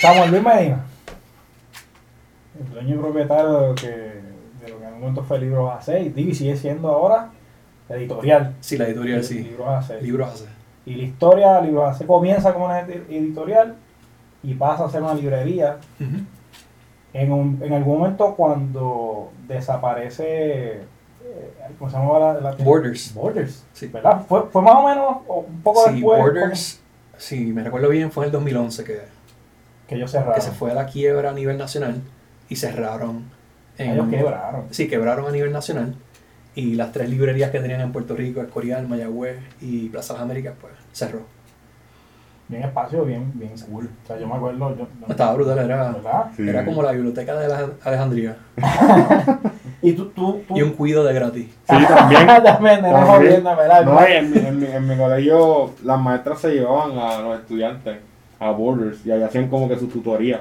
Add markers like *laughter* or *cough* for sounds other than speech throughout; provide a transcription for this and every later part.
Samuel Luis Medina, el dueño y propietario de lo que, de lo que en un momento fue Libros AC, y sigue siendo ahora editorial. Sí, la editorial, sí. Libros AC. Libros AC. Y la historia, Libros AC comienza como una ed- editorial y pasa a ser una librería. En, un, en algún momento cuando desaparece, eh, ¿cómo se llama la, la? Borders. Borders, Sí. ¿verdad? Fue, fue más o menos un poco Sí, después Borders, si me recuerdo bien, fue en el 2011 que, que ellos cerraron. que se fue a la quiebra a nivel nacional y cerraron. En, Ellos quebraron. Sí, quebraron a nivel nacional. Y las tres librerías que tenían en Puerto Rico, Escorial, Mayagüez y Plaza Las Américas, pues cerró. Bien espacio, bien, bien cool. O sea, yo me acuerdo, yo, Estaba brutal, era, ¿verdad? Sí. era como la biblioteca de Alej- Alejandría. *laughs* Y tú, tú, tú. Y un cuido de gratis. Sí, también. *laughs* También, También. No, en, mi- en, mi, en mi colegio las maestras se llevaban a los estudiantes a Borders y ahí hacían como que su tutoría.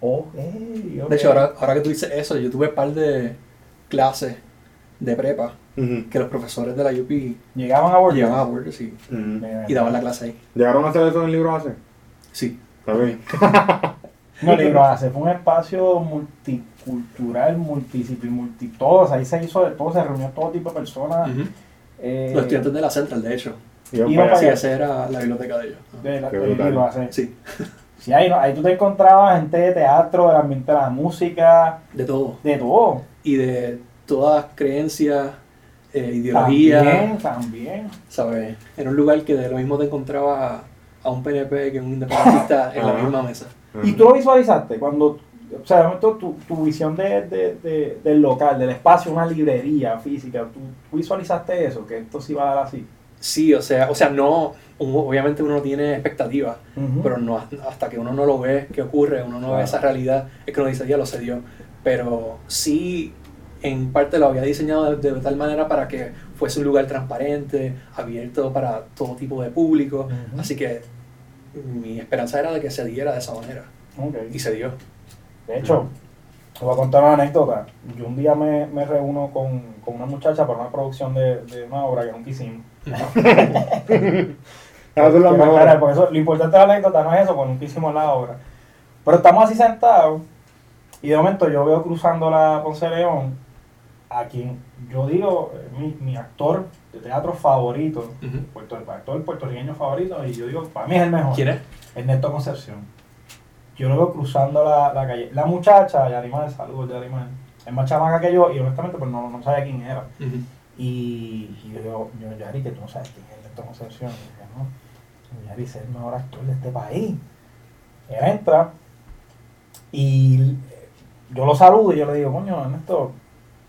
De hecho, ahora, ahora que tú dices eso, yo tuve un par de clases de prepa que los profesores de la UP Llegaban a Borders. llevaban a Borders y, daban la clase ahí. ¿Llegaron a hacer eso en el libro hace? Sí. Está bien. *laughs* No, Libro AC fue un espacio multicultural, multidisciplinario, multi todo. o sea, ahí se hizo de todo, se reunió todo tipo de personas. Ujú. eh, Los estudiantes de la Central, de hecho. Para allá. esa era la biblioteca de ellos. de la- AC. Sí, Sí, ahí, ahí tú te encontrabas gente de teatro, del ambiente de la música, de todo. de todo. Y de todas creencias, eh, ideologías, También, también. ¿sabes? Era un lugar que de lo mismo te encontrabas a un PNP que un independentista *laughs* en la misma mesa. Y tú lo visualizaste cuando, o sea, de momento tu, tu visión de, de- de- del local, del espacio, una librería física, tú, tú visualizaste eso, que esto sí va a dar así. Sí, o sea, o sea, no, obviamente uno no tiene expectativas, pero no hasta que uno no lo ve, qué ocurre, uno no Claro. ve esa realidad, es que uno dice, ya lo se dio. Pero sí, en parte lo había diseñado de, de tal manera para que fuese un lugar transparente, abierto para todo tipo de público. Así que mi esperanza era de que se diera de esa manera. Ok. Y se dio. De hecho, te voy a contar una anécdota. Yo un día me, me reúno con, con una muchacha para una producción de, de una obra que nunca hicimos. *laughs* Mejores. aclarar, porque eso- lo importante de la anécdota no es eso, porque nunca hicimos la obra. Pero estamos así sentados y de momento yo veo cruzando la Ponce de León a quien yo digo eh, mi, mi actor de teatro favorito, Ujú. puerto, actor puertorriqueño favorito, y yo digo, para mí es el mejor. ¿Quién es? Ernesto Concepción. Yo lo veo cruzando la, la calle. La muchacha, Yarimar, saludos Yarimar, es más chamaca que yo y honestamente pues no, no sabía quién era. Y, y yo digo, yo, Yari, que tú no sabes quién es Ernesto Concepción. Y dije, no, Yari es el mejor actor de este país. Él entra y yo lo saludo y yo le digo, coño, Ernesto,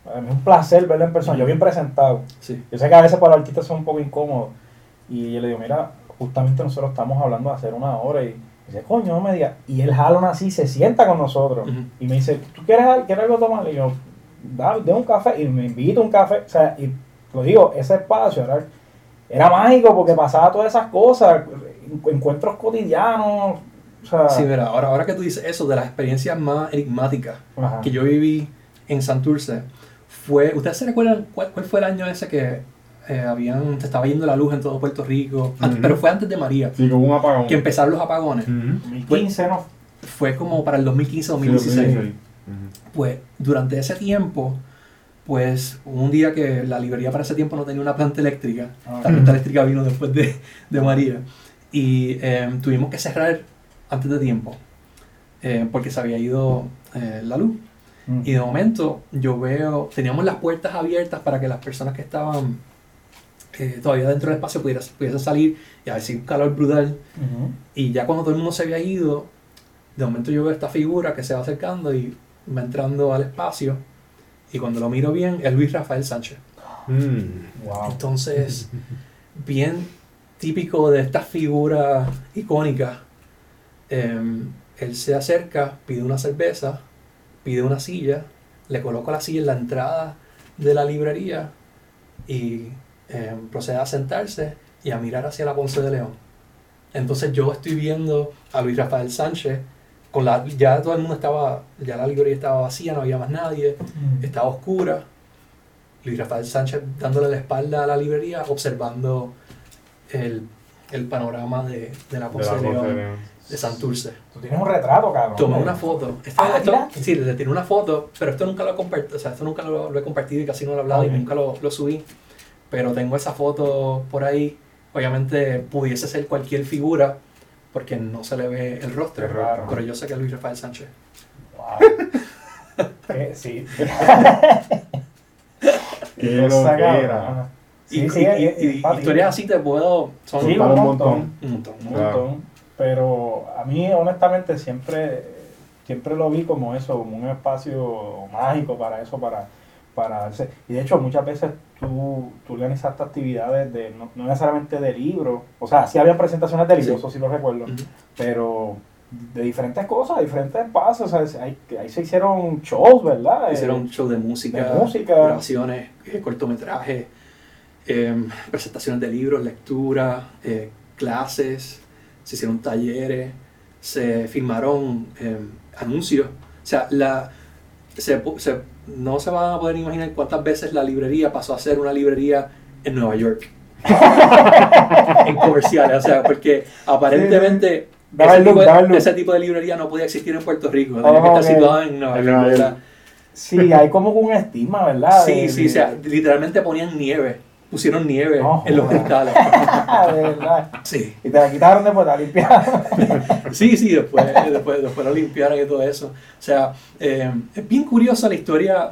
para mí es un placer verlo en persona. Yo bien presentado. Sí. Yo sé que a veces para los artistas son un poco incómodos. Y yo le digo, mira, justamente nosotros estamos hablando de hacer una obra. Y dice, coño, no me digas. Y él jala así, se sienta con nosotros. Y me dice, ¿tú quieres, quieres algo tomar? Y yo, da, de un café. Y me invita a un café. O sea, y lo digo, ese espacio era, era mágico porque pasaba todas esas cosas, en- encuentros cotidianos. O sea, Sí, mira, ahora, ahora que tú dices eso, de las experiencias más enigmáticas ajá. que yo viví en Santurce, fue, ¿ustedes se recuerdan cuál, cuál fue el año ese que eh, habían, se estaba yendo la luz en todo Puerto Rico? Antes- Ujú. Pero fue antes de María, Sí, como un apagón. que empezaron los apagones. Ujú. 2015, ¿no? Fue como para el 2015-2016. Sí, 2016. Ujú. Pues durante ese tiempo, pues hubo un día que la librería para ese tiempo no tenía una planta eléctrica. Ah. La planta eléctrica vino después de, de María. Y eh, tuvimos que cerrar antes de tiempo, eh, porque se había ido eh, la luz. Mm. Y de momento yo veo, teníamos las puertas abiertas para que las personas que estaban eh, todavía dentro del espacio pudieran, pudiesen salir y a ver si un calor brutal. Ujú. Y ya cuando todo el mundo se había ido, de momento yo veo esta figura que se va acercando y va entrando al espacio. Y cuando lo miro bien, es Luis Rafael Sánchez. Mm. Wow. Entonces, *laughs* bien típico de esta figura icónica, em, él se acerca, pide una cerveza, pide una silla, le coloca la silla en la entrada de la librería y em, procede a sentarse y a mirar hacia la Ponce de León. Entonces yo estoy viendo a Luis Rafael Sánchez, con la, ya todo el mundo estaba, ya la librería estaba vacía, no había más nadie, Mm. estaba oscura. Luis Rafael Sánchez dándole la espalda a la librería, observando el, el panorama de, de la Ponce de León. Ponce de León. de Santurce. Tú tienes un retrato, cabrón. Tomé una foto. Ah, esto- sí, le tiré una foto, pero esto nunca lo he compartido, o sea, esto nunca lo, lo he compartido y casi no lo he hablado y nunca lo, lo subí. Pero tengo esa foto por ahí. Obviamente pudiese ser cualquier figura porque no se le ve el rostro. Claro. Pero yo sé que es Luis Rafael Sánchez. Wow. *laughs* Eh, sí. *laughs* Qué Cosa, loquera. Sí, y, sí, y- y- y historias así te puedo. Son Sí, un montón. montón. un montón. Un Claro. montón. Pero a mí, honestamente, siempre, siempre lo vi como eso, como un espacio mágico para eso, para, para darse- Y de hecho, muchas veces tú, tú organizaste actividades de, no, no necesariamente de libros, o sea, sí había presentaciones de libros, Sí. eso sí lo recuerdo, pero de diferentes cosas, diferentes espacios, o sea, ahí, ahí se hicieron shows, ¿verdad? Hicieron Eh, un show de música, de música. grabaciones, eh, cortometrajes, em, presentaciones de libros, lectura, eh, clases, se hicieron talleres, se filmaron em, anuncios. O sea, la, se- no se van a poder imaginar cuántas veces la librería pasó a ser una librería en Nueva York. *laughs* en comerciales, o sea, porque aparentemente ese, tipo de, look. ese tipo de librería no podía existir en Puerto Rico, tenía que Oh, estar ok. situada en Nueva York. Nueva York. ¿verdad? Sí, hay como un estigma, ¿verdad? Sí, De- sí, de- o sea, literalmente ponían nieve, pusieron nieve No, en los cristales. *laughs* de verdad. Sí, Y te la quitaron después, la limpiaron. *laughs* sí, sí, después, después, después lo limpiaron y todo eso. O sea, eh, es bien curiosa la historia,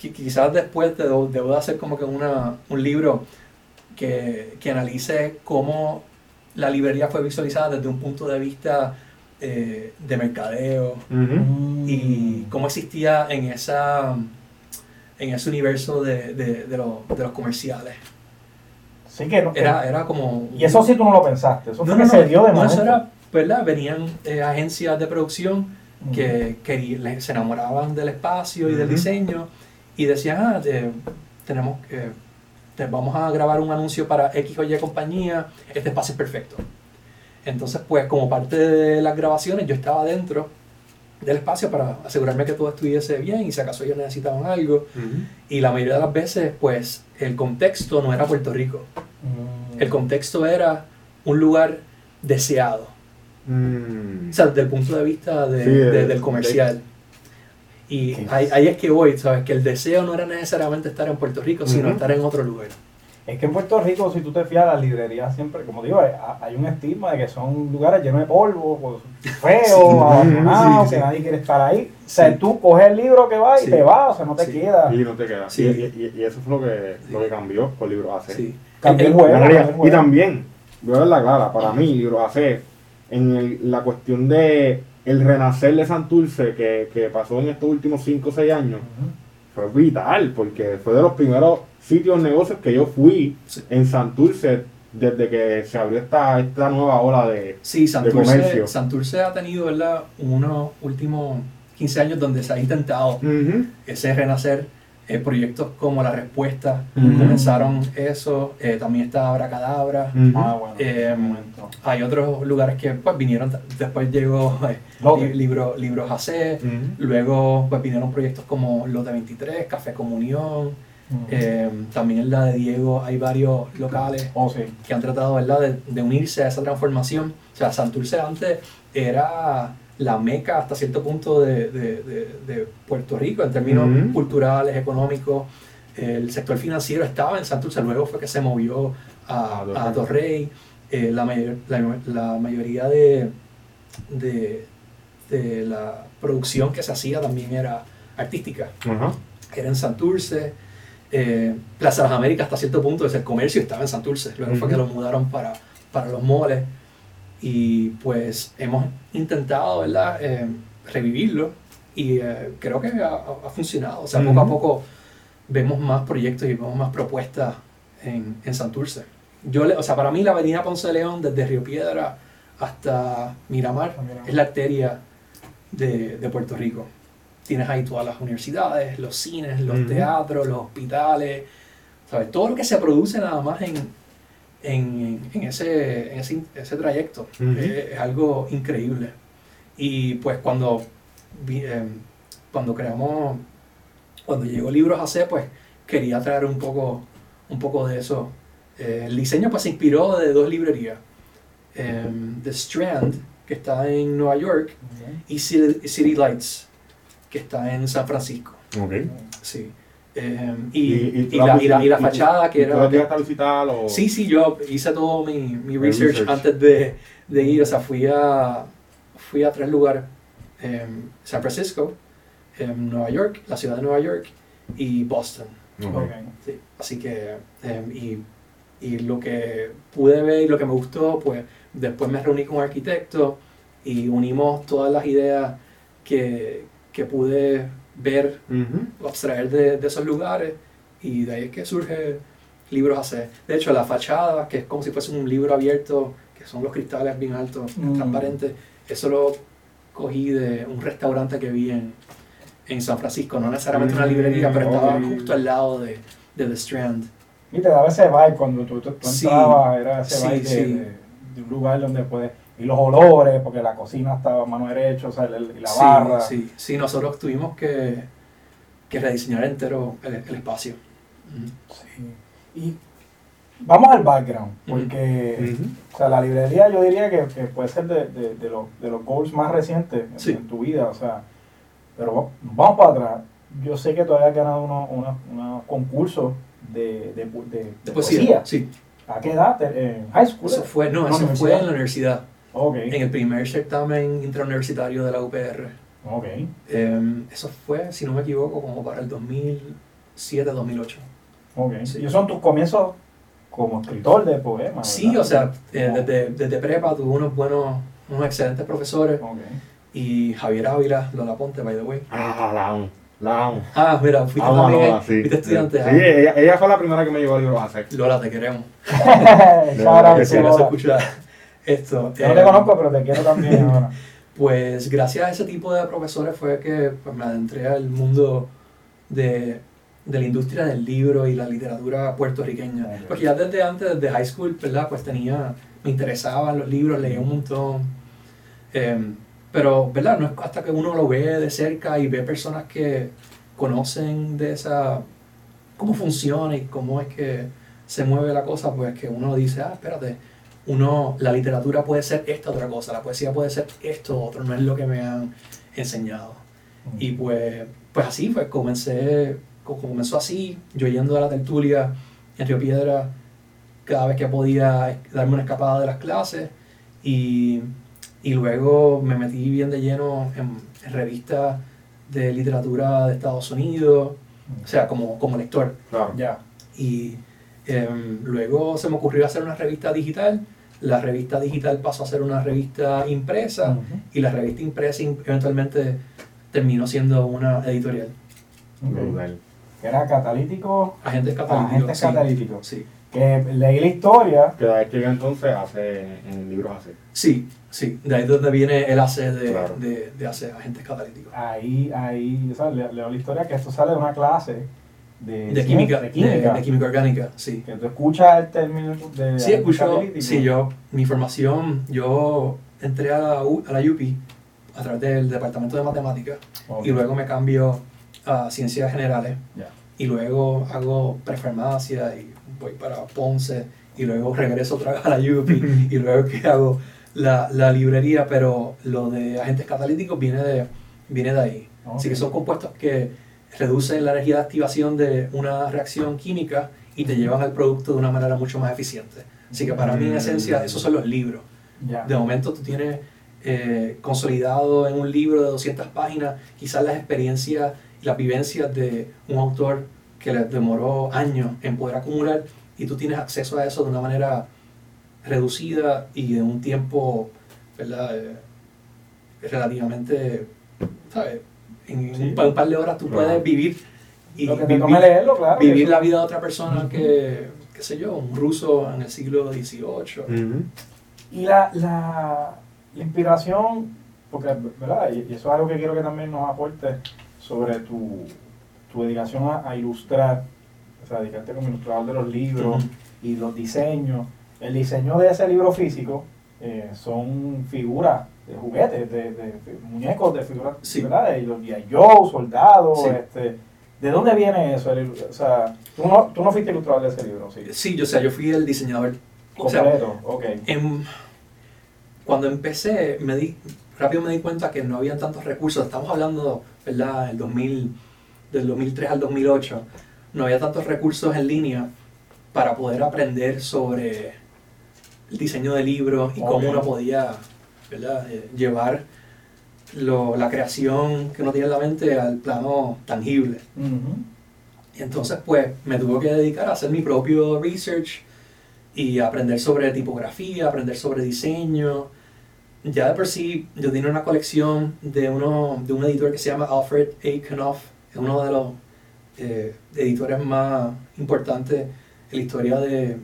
que quizás después te debo, debo de hacer como que una, un libro que, que analice cómo la librería fue visualizada desde un punto de vista eh, de mercadeo, Ujú. y cómo existía en esa en ese universo de, de, de los, de los comerciales. Sí que no. Era, era como... Y eso sí tú no lo pensaste, eso no, fue no, que se dio de no, eso era, ¿verdad? Venían eh, agencias de producción que, le- se enamoraban del espacio y del diseño y decían, ah, tenemos que, te- vamos a grabar un anuncio para X o Y compañía, este espacio es perfecto. Entonces, pues, como parte de las grabaciones, yo estaba dentro del espacio para asegurarme que todo estuviese bien y si acaso ellos necesitaban algo. Y la mayoría de las veces, pues, el contexto no era Puerto Rico. Mm. El contexto era un lugar deseado. Mm. O sea, desde el punto de vista de- Sí, de- de- del comercial. Y ahí, ahí es que voy, ¿sabes? Que el deseo no era necesariamente estar en Puerto Rico, sino estar en otro lugar. Es que en Puerto Rico, si tú te fías, las librerías siempre, como digo, hay, hay un estigma de que son lugares llenos de polvo, pues, feos, Sí. abandonados, Sí, sí. que nadie quiere estar ahí. O sea, Sí. tú coges el libro que va y Sí. te vas, o sea, no te Sí. queda. Y no te queda. Sí. Y, y- y eso fue lo que, lo que cambió con Libros AC. Sí. Cambió el juego. Y también, voy a ver la clara, para mí, Libros AC, en el- la cuestión de el renacer de Santurce que, que pasó en estos últimos 5 o 6 años. Fue vital, porque fue de los primeros sitios negocios que yo fui Sí. en Santurce desde que se abrió esta, esta nueva ola de... Sí, comercio. Santurce, Santurce ha tenido, ¿verdad? Unos últimos 15 años donde se ha intentado ese renacer. Eh, proyectos como La Respuesta comenzaron eso. eh, también está Abracadabra. Ujú. Ah, bueno. Eh. Hay otros lugares que pues, vinieron, después llegó *laughs* eh, li- libro, Libros AC, Ujú. luego pues, vinieron proyectos como Lote 23, Café Comunión, eh, también en la de Diego hay varios locales Oh, sí. que han tratado ¿verdad? De, de unirse a esa transformación. O sea, Santurce antes era la meca hasta cierto punto de, de- de- de Puerto Rico en términos culturales, económicos. El sector financiero estaba en Santurce, luego fue que se movió a, A Torrey. Eh, la, mayor- la- la mayoría de, de, de la producción que se hacía también era artística Ajá. era en Santurce. Eh, Plaza de las Américas hasta cierto punto, desde el comercio estaba en Santurce. Luego fue que lo mudaron para, para los moles. Y pues hemos intentado, ¿verdad? Eh, revivirlo. Y eh, creo que ha, ha funcionado. O sea, poco a poco vemos más proyectos y vemos más propuestas en, en Santurce. Yo, le- o sea, para mí la avenida Ponce de León, desde Río Piedra hasta Miramar, Miramar. es la arteria de, de Puerto Rico. Tienes ahí todas las universidades, los cines, los Ujú. teatros, los hospitales, ¿sabes? Todo lo que se produce nada más en, en, en ese, en ese, ese trayecto Ujú. es, es algo increíble. Y pues cuando, em, cuando creamos, cuando llegó Libros AC, pues quería traer un poco, un poco de eso. Eh, el diseño pues se inspiró de dos librerías. Em, The Strand, que está en Nueva York, y City, City Lights, que está en San Francisco. Ok. Sí. Eh, y, Y- y la y la- y la visitaste- fachada que ¿Y tú la era... visitar o...? Sí, sí, yo hice todo mi, mi research, research. antes de, de ir, o sea, fui a, fui a tres lugares, em, San Francisco, em, Nueva York, la ciudad de Nueva York y Boston. Ok. Ok. Sí, así que, em, y, y lo que pude ver y lo que me gustó, pues después me reuní con un arquitecto y unimos todas las ideas que, que pude ver Ujú. abstraer de, de esos lugares y de ahí es que surge libros hacer. De hecho, la fachada, que es como si fuese un libro abierto, que son los cristales bien altos, Mm. transparentes, eso lo cogí de un restaurante que vi en, en San Francisco, no necesariamente una Mm, librería, pero estaba justo al lado de, de The Strand. Y te daba ese vibe cuando tú, tú, tú Sí, entrabas, era ese sí, vibe de, sí. de- de un lugar donde puedes. Y los olores, porque la cocina estaba a mano derecha, o sea, el- y la sí, barra. sí, sí, nosotros tuvimos que, que rediseñar entero el, el espacio. Sí. Y vamos al background, porque o sea, la librería yo diría que, que puede ser de, de, de los, de los goals más recientes en, Sí. en tu vida, o sea, pero va- vamos para atrás. Yo sé que tú habías ganado unos unos- unos concursos de, de, pu- de- de De poesía. poesía, sí. ¿A qué edad? ¿En high school? Eso fue, no, ¿En la eso fue en la universidad. Ok, en el primer certamen intrauniversitario de la UPR. ok. Em, eso fue, si no me equivoco, como para el 2007-2008. Ok. Sí. Y son tus comienzos como escritor de poemas. Sí, ¿verdad? o sea, eh, Oh. desde, desde prepa tuve unos buenos, unos excelentes profesores. Ok. Y Javier Ávila, Lola Ponte, by the way. Ah, la. La. Ah, mira, fuiste Amo a también, Lola, sí. fuiste estudiante. Sí, ah. ella, ella fue la primera que me llevó a libros a hacer. Lola, te queremos. *laughs* Out, que sí, escuchar esto. Yo no eh, te conozco, pero te quiero también *laughs* ahora. Pues gracias a ese tipo de profesores fue que pues, me adentré al mundo de, de la industria del libro y la literatura puertorriqueña. Porque ya desde antes, desde high school, ¿verdad? Pues tenía, me interesaban los libros, leía un montón. Em, pero, ¿verdad? No es hasta que uno lo ve de cerca y ve personas que conocen de esa, cómo funciona y cómo es que se mueve la cosa, pues que uno dice, ah, espérate, uno, la literatura puede ser esta otra cosa, la poesía puede ser esto otro, no es lo que me han enseñado. Y pues, pues así, pues comencé, co- comenzó así, yo yendo a la tertulia en Río Piedra cada vez que podía darme una escapada de las clases y, y luego me metí bien de lleno en, en revistas de literatura de Estados Unidos, o sea, como, como lector. Claro. Ya. Y em, luego se me ocurrió hacer una revista digital. La revista digital pasó a ser una revista impresa y la revista impresa eventualmente terminó siendo una editorial. Ok. Brutal. Que era catalítico. Agentes catalíticos. Agentes sí. catalíticos. Sí. Que leí la historia. Que de que yo entonces hace en libros así. sí, sí. De ahí es donde viene el AC de, Claro. de, de AC, agentes catalíticos. Ahí, ahí, o sea, le- leo la historia que esto sale de una clase de, De química, de química. de química orgánica, sí. Que tú escuchas el término de Sí, escucho, sí, yo, mi formación, yo entré a la, U- a la UPI a través del departamento de matemáticas Ok. y luego me cambio a ciencias generales Ya. y luego hago prefarmacia y voy para Ponce y luego regreso otra vez a la UPI *laughs* y luego que hago la, la librería, pero lo de agentes catalíticos viene de, viene de ahí. Así que son compuestos que reducen la energía de activación de una reacción química y te llevan al producto de una manera mucho más eficiente. Así que para mí, en esencia, esos son los libros. De momento tú tienes eh, consolidado en un libro de 200 páginas quizás las experiencias y las vivencias de un autor que le demoró años en poder acumular y tú tienes acceso a eso de una manera reducida y de un tiempo ¿verdad? Eh, relativamente, ¿sabes? En Sí. un, pa- un par de horas tú Claro. puedes vivir y Lo que te vivir- tome leerlo, claro. que vivir eso- la vida de otra persona que, qué sé yo, un ruso en el siglo XVIII. Y la, la, la inspiración, porque, ¿verdad? Y, y eso es algo que quiero que también nos aporte sobre tu, tu dedicación a, a ilustrar, o sea, dedicarte como ilustrador de los libros y los diseños. El diseño de ese libro físico eh, son figuras de juguetes, de, de- muñecos, de figuras, Sí. ¿verdad? De los G.I. Joe, soldados, Sí. este... ¿De dónde viene eso? El- o sea, tú no, tú no fuiste ilustrador de ese libro, sí. Sí, yo, o sea, yo fui el diseñador. O sea, Completo, ok. en- cuando empecé, me di, rápido me di cuenta que no había tantos recursos. Estamos hablando, ¿verdad?, del, 2000, del 2003 al 2008. No había tantos recursos en línea para poder aprender sobre el diseño de libros y cómo uno podía ¿verdad? Eh, llevar lo- la creación que uno tiene en la mente al plano tangible. Ujú. Y entonces, pues, me tuve que dedicar a hacer mi propio research y aprender sobre tipografía, aprender sobre diseño. Ya de por sí, yo tenía una colección de, uno, de un editor que se llama Alfred A. Knopf, es uno de los eh, editores más importantes en la historia de,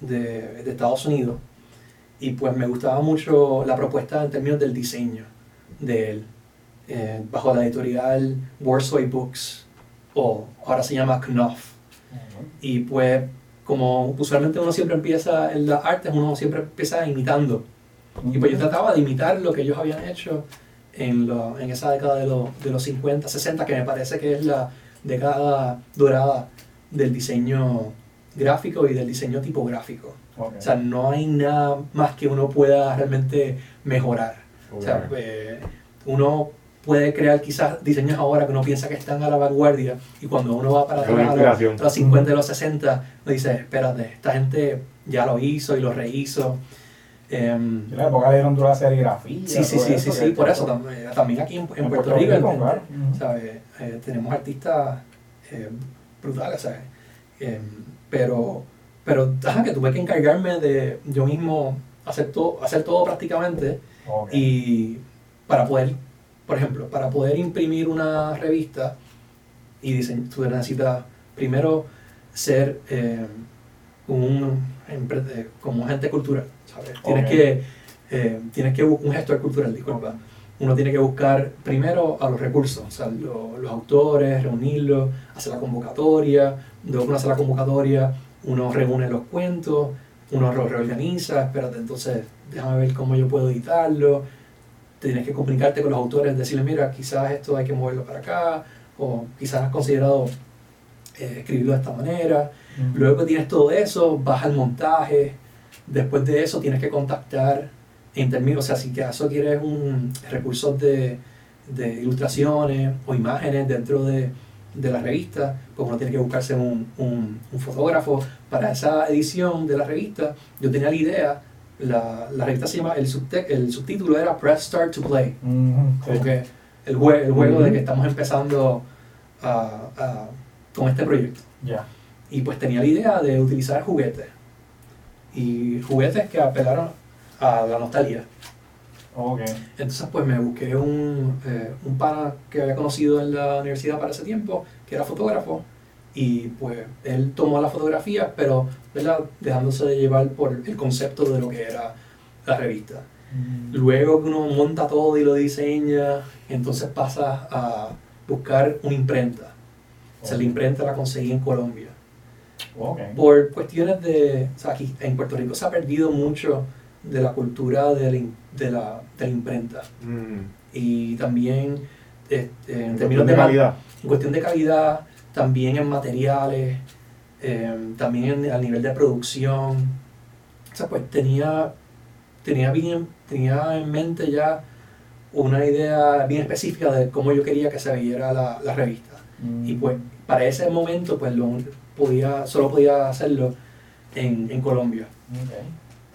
de, de Estados Unidos. Y pues me gustaba mucho la propuesta en términos del diseño de él, eh, bajo la editorial Warsaw Books, o ahora se llama Knopf. Y pues, como usualmente uno siempre empieza en las artes, uno siempre empieza imitando. Y pues yo trataba de imitar lo que ellos habían hecho en, lo- en esa década de, los- de los 50, 60, que me parece que es la década dorada del diseño gráfico y del diseño tipográfico. Ok. O sea, no hay nada más que uno pueda realmente mejorar. O sea, eh, uno puede crear quizás diseños ahora que uno piensa que están a la vanguardia y cuando uno va para atrás a los, los 50 y los 60, uno dice, espérate, esta gente ya lo hizo y lo rehizo. Em, En la época de la serigrafía. sí, sí, sí, sí, sí, por eso también, también aquí en, en En Puerto, Puerto Rico, Rico, claro. ¿sabes? Eh, tenemos artistas eh, brutales, ¿sabes? Em, pero, pero, ajá, que tuve que encargarme de yo mismo hacer todo, hacer todo prácticamente y para poder, por ejemplo, para poder imprimir una revista y dise- tú necesitas primero ser eh, un eh, como un agente cultural, ¿sabes? Tienes que, eh, tienes que un gestor cultural, disculpa. Uno tiene que buscar primero a los recursos, o sea, lo- los autores, reunirlos, hacer la convocatoria, luego uno hace la convocatoria, uno reúne los cuentos, uno lo reorganiza, espérate, entonces déjame ver cómo yo puedo editarlo, tienes que comunicarte con los autores, decirles, mira, quizás esto hay que moverlo para acá, o quizás has considerado eh, escribirlo de esta manera. Luego que tienes todo eso, vas al montaje, después de eso tienes que contactar en términos, o sea, si acaso quieres un recursos de, de ilustraciones o imágenes dentro de, de la revista, pues uno tiene que buscarse un, un- un fotógrafo para esa edición de la revista. Yo tenía la idea, la, la revista se llama, el, el subtítulo era Press Start to Play, como que el, jue- el juego de que estamos empezando a- a- con este proyecto. Ya. Y pues tenía la idea de utilizar juguetes. Y juguetes que apelaron a la nostalgia. Ok. Entonces pues me busqué un, eh, un pana que había conocido en la universidad para ese tiempo, que era fotógrafo. Y pues él tomó las fotografías, pero ¿verdad? dejándose de llevar por el concepto de lo que era la revista. Mm. Luego que uno monta todo y lo diseña, entonces pasa a buscar una imprenta. O sea, la imprenta la conseguí en Colombia. Ok. Por cuestiones de... O sea, aquí en Puerto Rico se ha perdido mucho de la cultura de la, de la, de la imprenta. Mm. Y también este, en En términos cuestión de, calidad. en cuestión de calidad, también en materiales, eh, también en- a nivel de producción. O sea, pues tenía, tenía, bien, tenía en mente ya una idea bien específica de cómo yo quería que se viera la, la revista. Mm. Y pues para ese momento pues lo podía, solo podía hacerlo en, en Colombia.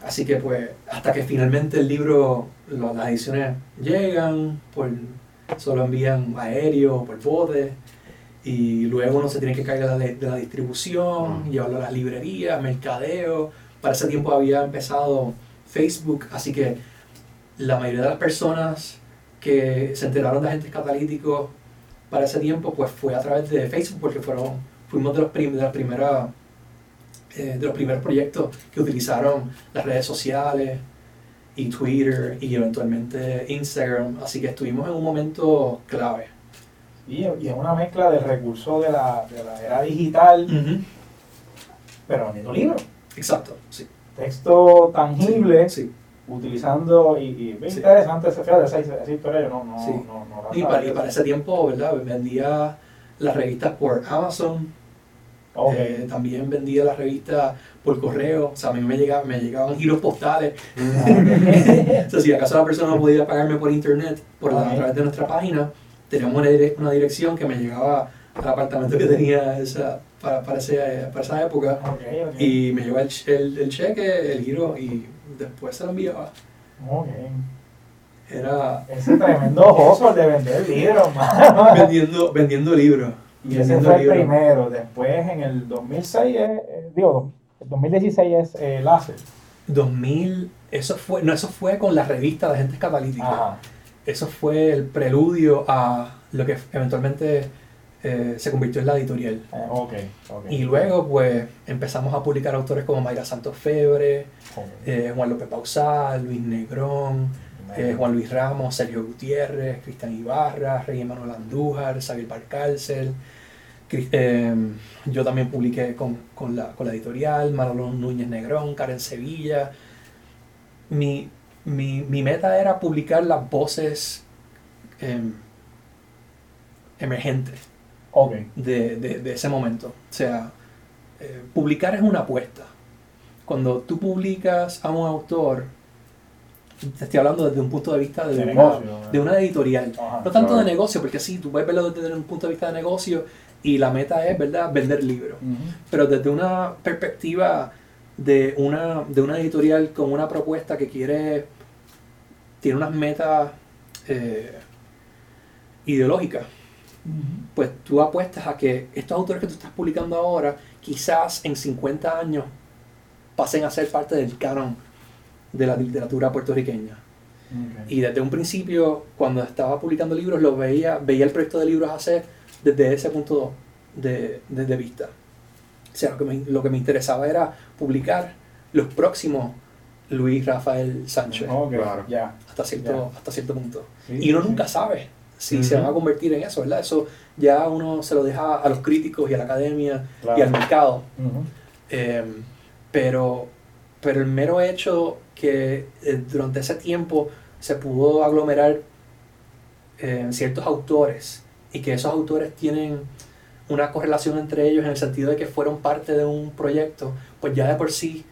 Así que pues hasta que finalmente el libro, lo- las ediciones llegan, por, solo envían aéreo o por bote y luego uno se tiene que cargar de, de la distribución, Mm. llevarlo a las librerías, mercadeo. Para ese tiempo había empezado Facebook, así que la mayoría de las personas que se enteraron de agentes catalíticos para ese tiempo pues fue a través de Facebook porque fueron fuimos de los prim- de las primeras eh, de los primeros proyectos que utilizaron las redes sociales y Twitter y eventualmente Instagram, así que estuvimos en un momento clave. Y, y es una mezcla del recurso de la, de la era digital, pero vendiendo libros. Exacto, sí. Texto tangible, Sí. utilizando, y, y Sí. interesante esa, fíjate, esa, esa historia, yo no, no, Sí. no, no Y para, y para ese tiempo, ¿verdad? Vendía las revistas por Amazon Eh, también vendía la revista por correo, o sea, a mí me, llegaba, me llegaban giros postales. *laughs* o sea, si acaso la persona no podía pagarme por internet, por a través de nuestra página, teníamos una, dire- una dirección que me llegaba al apartamento que tenía esa, para, para, ese- para esa época. Y me llegó el, el, el cheque, el giro, y después se lo enviaba. Era Ese tremendo hustle de vender libros, *laughs* mano. vendiendo, vendiendo libros. Y ese fue el primero. Después, en el 2006, eh, eh, digo, el 2016 es eh, Láser. 2000, eso fue, no, eso fue con la revista de Agentes Catalíticos. Ajá. Eso fue el preludio a lo que eventualmente eh, se convirtió en la editorial. Eh, ok, ok. Y luego, pues, empezamos a publicar autores como Mayra Santos Febre, Ok. eh, Juan López Pausal, Luis Negrón, eh, Juan Luis Ramos, Sergio Gutiérrez, Cristian Ibarra, Rey Manuel Andújar, Xavier Barcárcel. Eh, yo también publiqué con, con la, con la editorial, Manolo Núñez Negrón, Karen Sevilla. Mi, mi, mi meta era publicar las voces em, emergentes de, de- de ese momento. O sea, eh, publicar es una apuesta. Cuando tú publicas a un autor, te estoy hablando desde un punto de vista de, De una, negocio, de una editorial. Ajá. No tanto Claro. de negocio, porque sí, tú puedes verlo desde un punto de vista de negocio y la meta es, ¿verdad?, vender libros. Pero desde una perspectiva de una, de una editorial con una propuesta que quiere, tiene unas metas eh, ideológicas, pues tú apuestas a que estos autores que tú estás publicando ahora, quizás en 50 años pasen a ser parte del canon de la literatura puertorriqueña. Y desde un principio, cuando estaba publicando libros, lo veía, veía el proyecto de libros hacer desde ese punto de, de- de vista. O sea, lo que, me, lo que me interesaba era publicar los próximos Luis Rafael Sánchez, Ok, Claro. hasta, cierto, hasta cierto punto. Sí, y uno sí, nunca sabe si se van a convertir en eso, ¿verdad? Eso ya uno se lo deja a los críticos y a la academia Claro. y al mercado. Eh, pero, pero el mero hecho que eh, durante ese tiempo se pudo aglomerar eh, ciertos autores y que esos autores tienen una correlación entre ellos en el sentido de que fueron parte de un proyecto, pues ya de por sí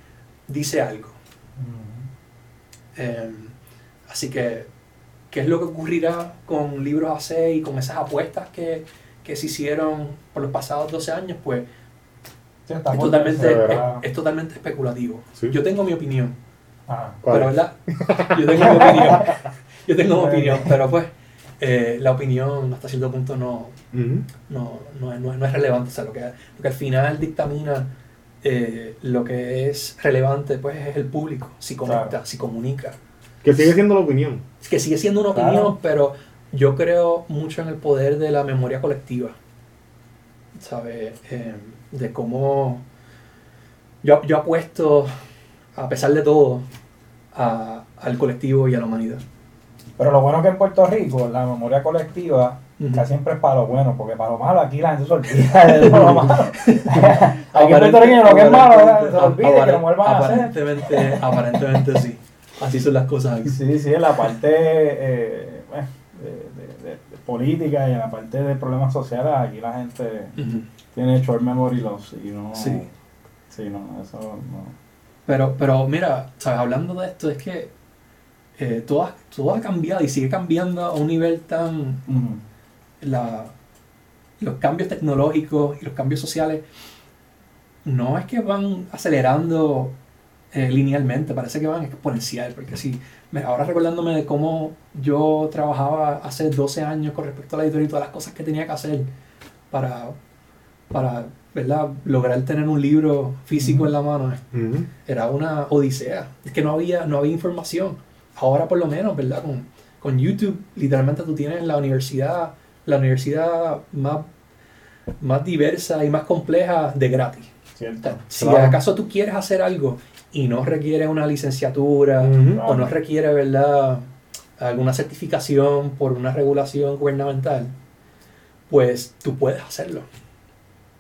dice algo. Eh, así que, ¿qué es lo que ocurrirá con Libros AC y con esas apuestas que, que se hicieron por los pasados 12 años? Pues Sí, es totalmente, es, totalmente especulativo. Sí. Yo tengo mi opinión. ¿Cuál pero? ¿verdad? Yo tengo mi opinión. Yo tengo mi opinión, *laughs* pero pues eh, la opinión hasta cierto punto no, no, no, es- no no es relevante. O sea, lo que, lo que al final dictamina eh, lo que es relevante pues es el público, si conecta, Claro. si comunica. Que sigue siendo la opinión. Que sigue siendo una Claro. opinión, pero yo creo mucho en el poder de la memoria colectiva. ¿Sabes? Eh, de cómo yo, yo apuesto, a pesar de todo, a- al colectivo y a la humanidad. Pero lo bueno que en Puerto Rico, la memoria colectiva, Ujú. casi siempre es para lo bueno, porque para lo malo aquí la gente se olvida de lo malo. *laughs* aquí en Puerto Rico lo que es malo se olvida que a hacer. Aparentemente, aparentemente sí. Así son las cosas aquí. Sí, sí, en la parte eh, bueno, de, de- política y en la parte de problemas sociales, aquí la gente tiene short memory loss y no. Sí. Sí, no, eso no. Pero, pero mira, ¿sabes? hablando de esto, es que eh, todo, ha, todo ha cambiado y sigue cambiando a un nivel tan... Ujú. la- los cambios tecnológicos y los cambios sociales no es que van acelerando eh, linealmente, parece que van exponencial, porque si, me- ahora recordándome de cómo yo trabajaba hace 12 años con respecto a la editorial y todas las cosas que tenía que hacer para, para ¿verdad? lograr tener un libro físico Ujú. en la mano, Ujú. era una odisea. Es que no había, no había información. Ahora por lo menos, ¿verdad? Con, con YouTube, literalmente tú tienes la universidad, la universidad más, más diversa y más compleja de gratis. Cierto. si Claro. acaso tú quieres hacer algo y no requiere una licenciatura o no requiere, ¿verdad? alguna certificación por una regulación gubernamental, pues tú puedes hacerlo.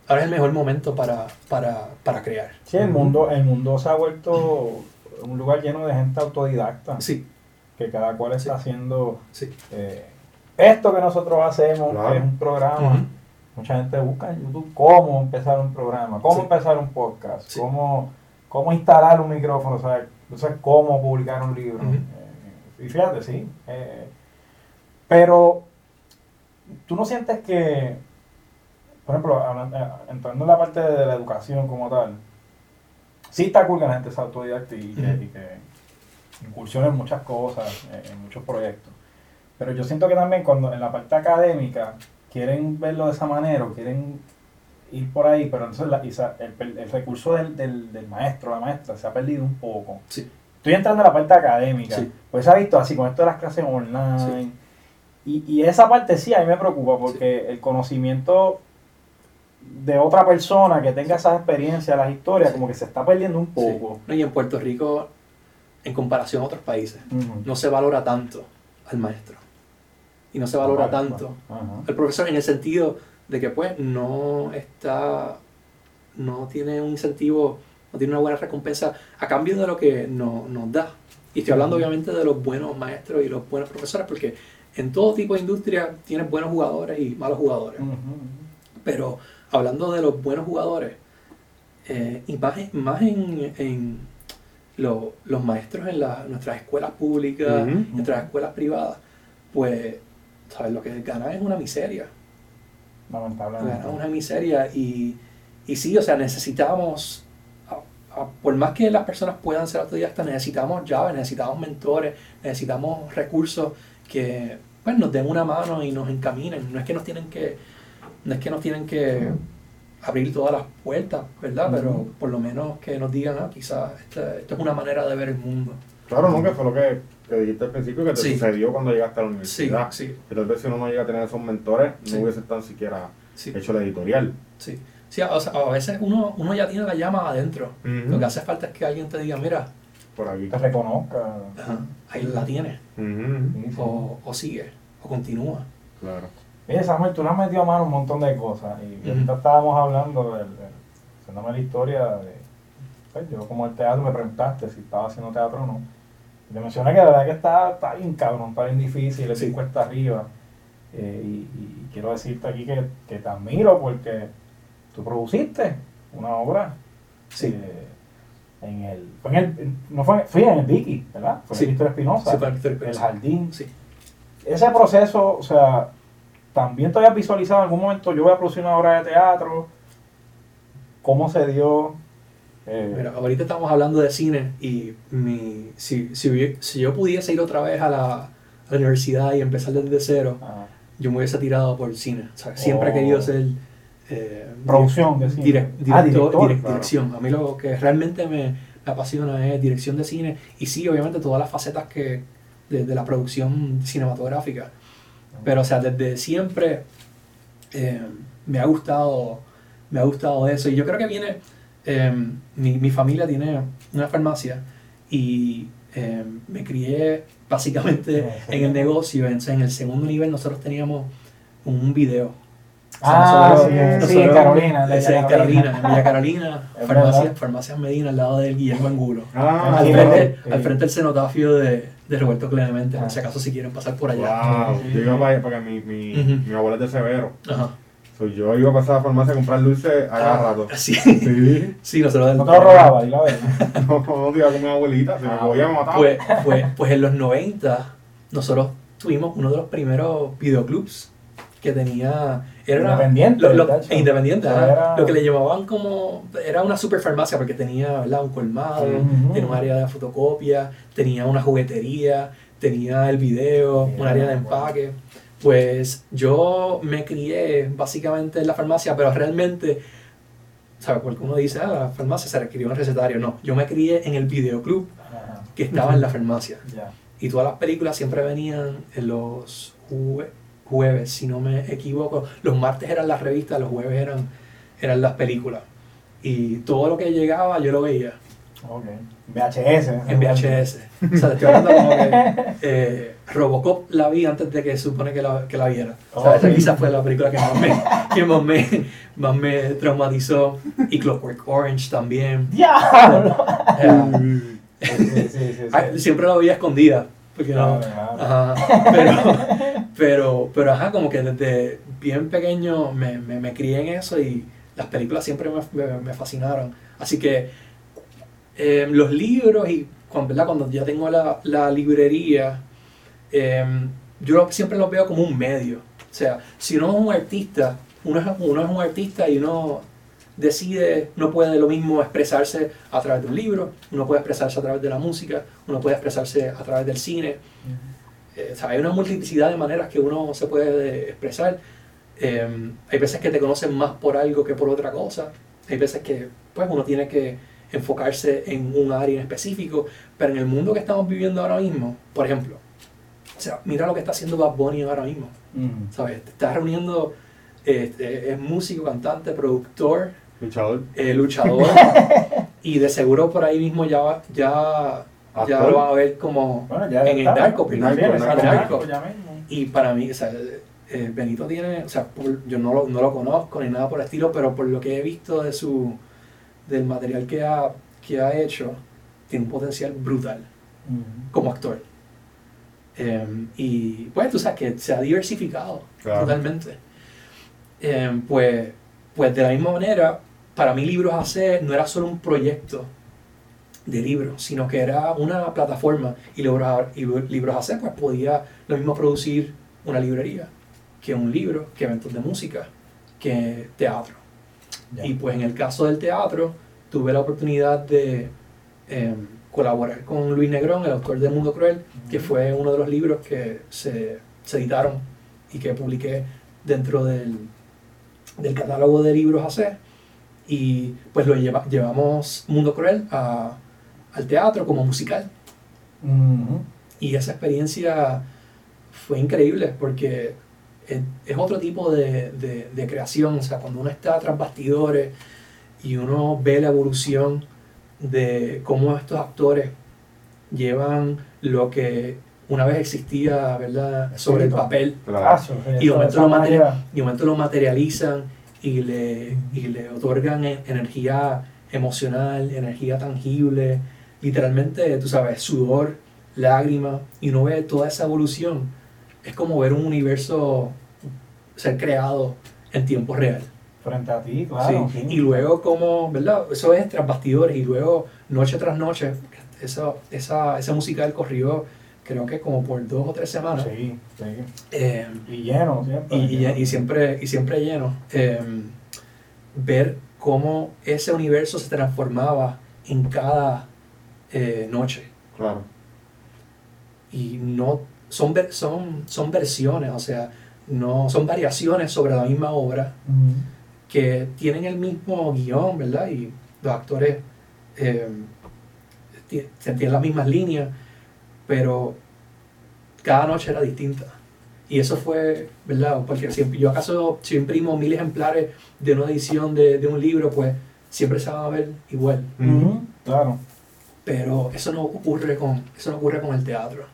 Ahora es el mejor momento para, para, para crear. Sí, el mundo, el mundo se ha vuelto un lugar lleno de gente autodidacta, Sí, que cada cual está haciendo sí. eh, esto que nosotros hacemos, Claro. que es un programa, mucha gente busca en YouTube cómo empezar un programa, cómo Sí. empezar un podcast, Sí. cómo, cómo instalar un micrófono, ¿sabes? Entonces, cómo publicar un libro. Eh, y fíjate, sí. eh, pero, ¿tú no sientes que, por ejemplo, entrando en la parte de la educación como tal, sí está cool que la gente sea autodidacta y que incursione en muchas cosas, en muchos proyectos. Pero yo siento que también cuando en la parte académica quieren verlo de esa manera o quieren ir por ahí, pero entonces la- el, recurso del, del, del maestro, la maestra, se ha perdido un poco. Sí. Estoy entrando en la parte académica, Sí. pues se ha visto así con esto de las clases online. Y, y esa parte sí a mí me preocupa porque el conocimiento de otra persona que tenga esas experiencias, las historias, como que se está perdiendo un poco. No, y en Puerto Rico, en comparación a otros países, no se valora tanto al maestro. Y no se valora Vale, tanto vale. Al profesor en el sentido de que pues no está, no tiene un incentivo, no tiene una buena recompensa a cambio de lo que no- nos da. Y estoy hablando obviamente de los buenos maestros y los buenos profesores, porque en todo tipo de industria tienes buenos jugadores y malos jugadores. Pero hablando de los buenos jugadores, eh, y más, en- más en, en lo- los maestros en la- nuestras escuelas públicas, Ujú. nuestras escuelas privadas, pues, ¿sabes? Lo que ganan es una miseria. Lamentablemente. Ganan una miseria. Y, y sí, o sea, necesitamos, a- a- por más que las personas puedan ser autodidactas, necesitamos llaves, necesitamos mentores, necesitamos recursos que pues, nos den una mano y nos encaminen. No es que nos tienen que, no es que nos tienen que abrir todas las puertas, ¿verdad? Pero por lo menos que nos digan, ah, quizás esta- esto es una manera de ver el mundo. Claro, ¿no? Que fue lo que, que dijiste al principio que te Sí. sucedió cuando llegaste a la Sí, universidad. sí, Que tal vez si uno no llega a tener esos mentores, Sí. no hubiese tan siquiera sí. hecho la editorial. Sí, sí a, o sea, a veces uno, uno ya tiene la llama adentro. Lo que hace falta es que alguien te diga, mira, Por aquí. Te reconozca. ajá, ahí la tienes. Sí, sí. O, o sigue, o continúa. Claro. Oye, Samuel, tú le has metido a mano un montón de cosas. Y ahorita estábamos hablando, del, del- haciéndome la historia de. Pues yo, como el teatro, me preguntaste si estaba haciendo teatro o no. Y te mencioné que la verdad que está, está bien cabrón, está bien difícil, es Sí. cuesta arriba. Eh, y, y quiero decirte aquí que, que te admiro porque tú produciste una obra. Sí. eh, en el, fue en el, no fue, fue en el Vicky, ¿verdad? Fue Sí. en Víctor Espinosa, Sí, el jardín, Sí, ese proceso, o sea, también te había visualizado en algún momento, yo voy a producir una obra de teatro, cómo se dio. Eh, Mira, ahorita estamos hablando de cine y mi, si, si, si yo pudiese ir otra vez a la, a la universidad y empezar desde cero, ah, yo me hubiese tirado por cine. O sea, siempre he Oh. querido ser eh, producción de cine. Ah, director, claro. dirección. A mí lo que realmente me, me apasiona es dirección de cine y sí, obviamente todas las facetas que de, de la producción cinematográfica. Pero, o sea, desde siempre eh, me ha gustado me ha gustado eso. Y yo creo que viene, eh, mi, mi familia tiene una farmacia y eh, me crié básicamente Sí. en el negocio. Entonces, en el segundo nivel nosotros teníamos un video. Ah, nosotros- sí, sí, nosotros- en Carolina, de en Carolina. Carolina, en Villa Carolina, *laughs* farmacias, Medina al lado del Guillermo Angulo. Ah, al, sí, frente, sí. al frente del cenotafio de, de Roberto Clemente, Ah. por si acaso si quieren pasar por allá. Wow. Yo iba para allá porque mi, mi, abuela es de Severo. Ajá. So, yo iba a pasar a la farmacia a comprar dulce a cada rato. Sí, *laughs* Sí. sí, nosotros No te lo robaba, y la verdad. *laughs* No, no, iba con mi abuelita. Si me Ah, cogía, me mataba. Pues, pues, pues en los 90 nosotros tuvimos uno de los primeros videoclubs que tenía... Era Independiente, Lo, independiente, O sea, ajá. era- Lo que le llamaban como... Era una super farmacia porque tenía ¿verdad? un colmado, tenía un área de fotocopia, tenía una juguetería, tenía el video, Sí, un área de bueno. empaque. Pues yo me crié básicamente en la farmacia, pero realmente... ¿Sabes? Porque uno dice, ah, la farmacia se requirió un recetario. No, yo me crié en el videoclub que estaba en la farmacia. ya. Y todas las películas siempre venían en los jueves, si no me equivoco. Los martes eran las revistas, los jueves eran, eran las películas. Y todo lo que llegaba yo lo veía Ok. VHS. en VHS. O sea, te estoy hablando como que eh, Robocop la vi antes de que supone que la, que la viera. O sea, Oh, esa sí. quizás fue la película que más me, que más me, más me traumatizó. Y Clockwork Orange también. ¡Diablo! Sí, sí, ah, siempre la veía escondida. Porque no, Claro, claro. Ajá, pero, Pero, pero ajá, como que desde bien pequeño me, me, me crié en eso y las películas siempre me, me- me fascinaron. Así que eh, los libros y cuando, ¿verdad? cuando ya tengo la, la librería, eh, yo siempre los veo como un medio. O sea, si uno es un artista, uno es, uno es un artista y uno decide, no puede lo mismo expresarse a través de un libro, uno puede expresarse a través de la música, uno puede expresarse a través del cine. Eh, o sea, hay una multiplicidad de maneras que uno se puede expresar. Eh, hay veces que te conocen más por algo que por otra cosa. Hay veces que pues, uno tiene que enfocarse en un área en específico. Pero en el mundo que estamos viviendo ahora mismo, por ejemplo, o sea, mira lo que está haciendo Bad Bunny ahora mismo. Mm. ¿Sabes? Te está reuniendo, este, es músico, cantante, productor, Luchador. eh, luchador. *laughs* y de seguro por ahí mismo ya, va- ya, lo van a ver como Bueno, ya en el. Narco, ya mismo. Y para mí, o sea, eh, Benito tiene, o sea, por- yo no lo, no lo conozco ni nada por el estilo, pero por lo que he visto de su, del material que ha, que ha hecho, tiene un potencial brutal como actor. Eh, y pues tú sabes que se ha diversificado Claro. totalmente. Eh, pues, pues de la misma manera, para mí Libros AC no era solo un proyecto de libros, sino que era una plataforma y Libros, A- y libros AC pues podía lo mismo producir una librería que un libro, que eventos de música, que teatro. Y pues en el caso del teatro, tuve la oportunidad de eh, colaborar con Luis Negrón, el autor de Mundo Cruel, que fue uno de los libros que se, se editaron y que publiqué dentro del, del catálogo de libros AC. Y pues lo lleva- llevamos Mundo Cruel a- al teatro como musical. Y esa experiencia fue increíble porque es, es otro tipo de, de- de creación. O sea, cuando uno está tras bastidores y uno ve la evolución de cómo estos actores llevan lo que una vez existía, ¿verdad?, sobre el papel Claro. Ah, y de momento, lo, material- y de momento lo materializan y le, y le otorgan e- energía emocional, energía tangible, literalmente, tú sabes, sudor, lágrimas, y uno ve toda esa evolución. Es como ver un universo ser creado en tiempo real. frente a ti, claro. Sí. Y luego como, ¿verdad? Eso es tras bastidores y luego noche tras noche, esa, esa, ese musical corrió creo que como por dos o tres semanas. Sí, sí. Eh, Y lleno siempre. y, y- lleno. y siempre, y siempre lleno. Eh, ver cómo ese universo se transformaba en cada eh, noche. Claro. Y no son, ver- son, son versiones, o sea, no son variaciones sobre la misma obra que tienen el mismo guion, ¿verdad? Y los actores eh, ti- tienen las mismas líneas, pero cada noche era distinta. Y eso fue, ¿verdad? Porque siempre, yo acaso, si yo imprimo mil ejemplares de una edición de, de un libro, pues siempre se van a ver igual. Claro. Pero eso no ocurre con, eso no ocurre con el teatro.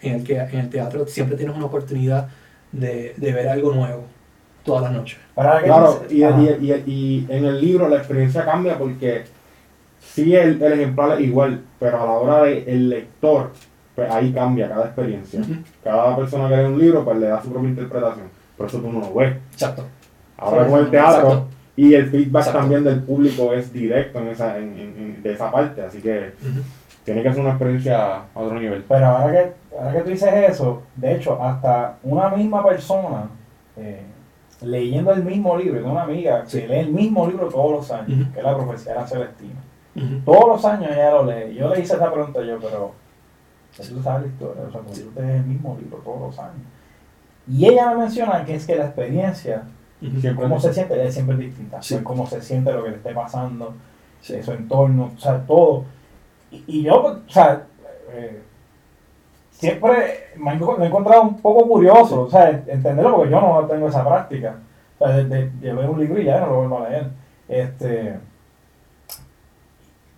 En el que en el teatro siempre tienes una oportunidad de, de ver algo nuevo todas las noches. Claro, y, y, y, y en el libro la experiencia cambia porque sí el, el ejemplar es igual, pero a la hora del lector, pues ahí cambia cada experiencia. Cada persona que lee un libro, pues le da su propia interpretación. Por eso tú no lo ves. Exacto. Ahora Sí, con el teatro exacto. Y el feedback Exacto. también del público es directo en esa, en, en- en- de esa parte, así que tiene que ser una experiencia a otro nivel. Pero ahora que, ahora que tú dices eso, de hecho, hasta una misma persona eh, leyendo el mismo libro, tengo una amiga que Sí. lee el mismo libro todos los años, que es la profecía de la Celestina. Todos los años ella lo lee. Yo le hice esa pregunta yo, pero tú sabes la historia, o sea, porque tú lees el mismo libro todos los años. Y ella me menciona que es que la experiencia, Ujú. Siempre cómo se siente, es siempre distinta. Sí. Pues cómo se siente lo que le esté pasando, Sí. su entorno, o sea, todo. Y, y yo, pues, o sea, eh, siempre me he encontrado un poco curioso, o sea, entenderlo porque yo no tengo esa práctica. O sea, de, de- de leer un libro y ya no lo vuelvo a leer. Este,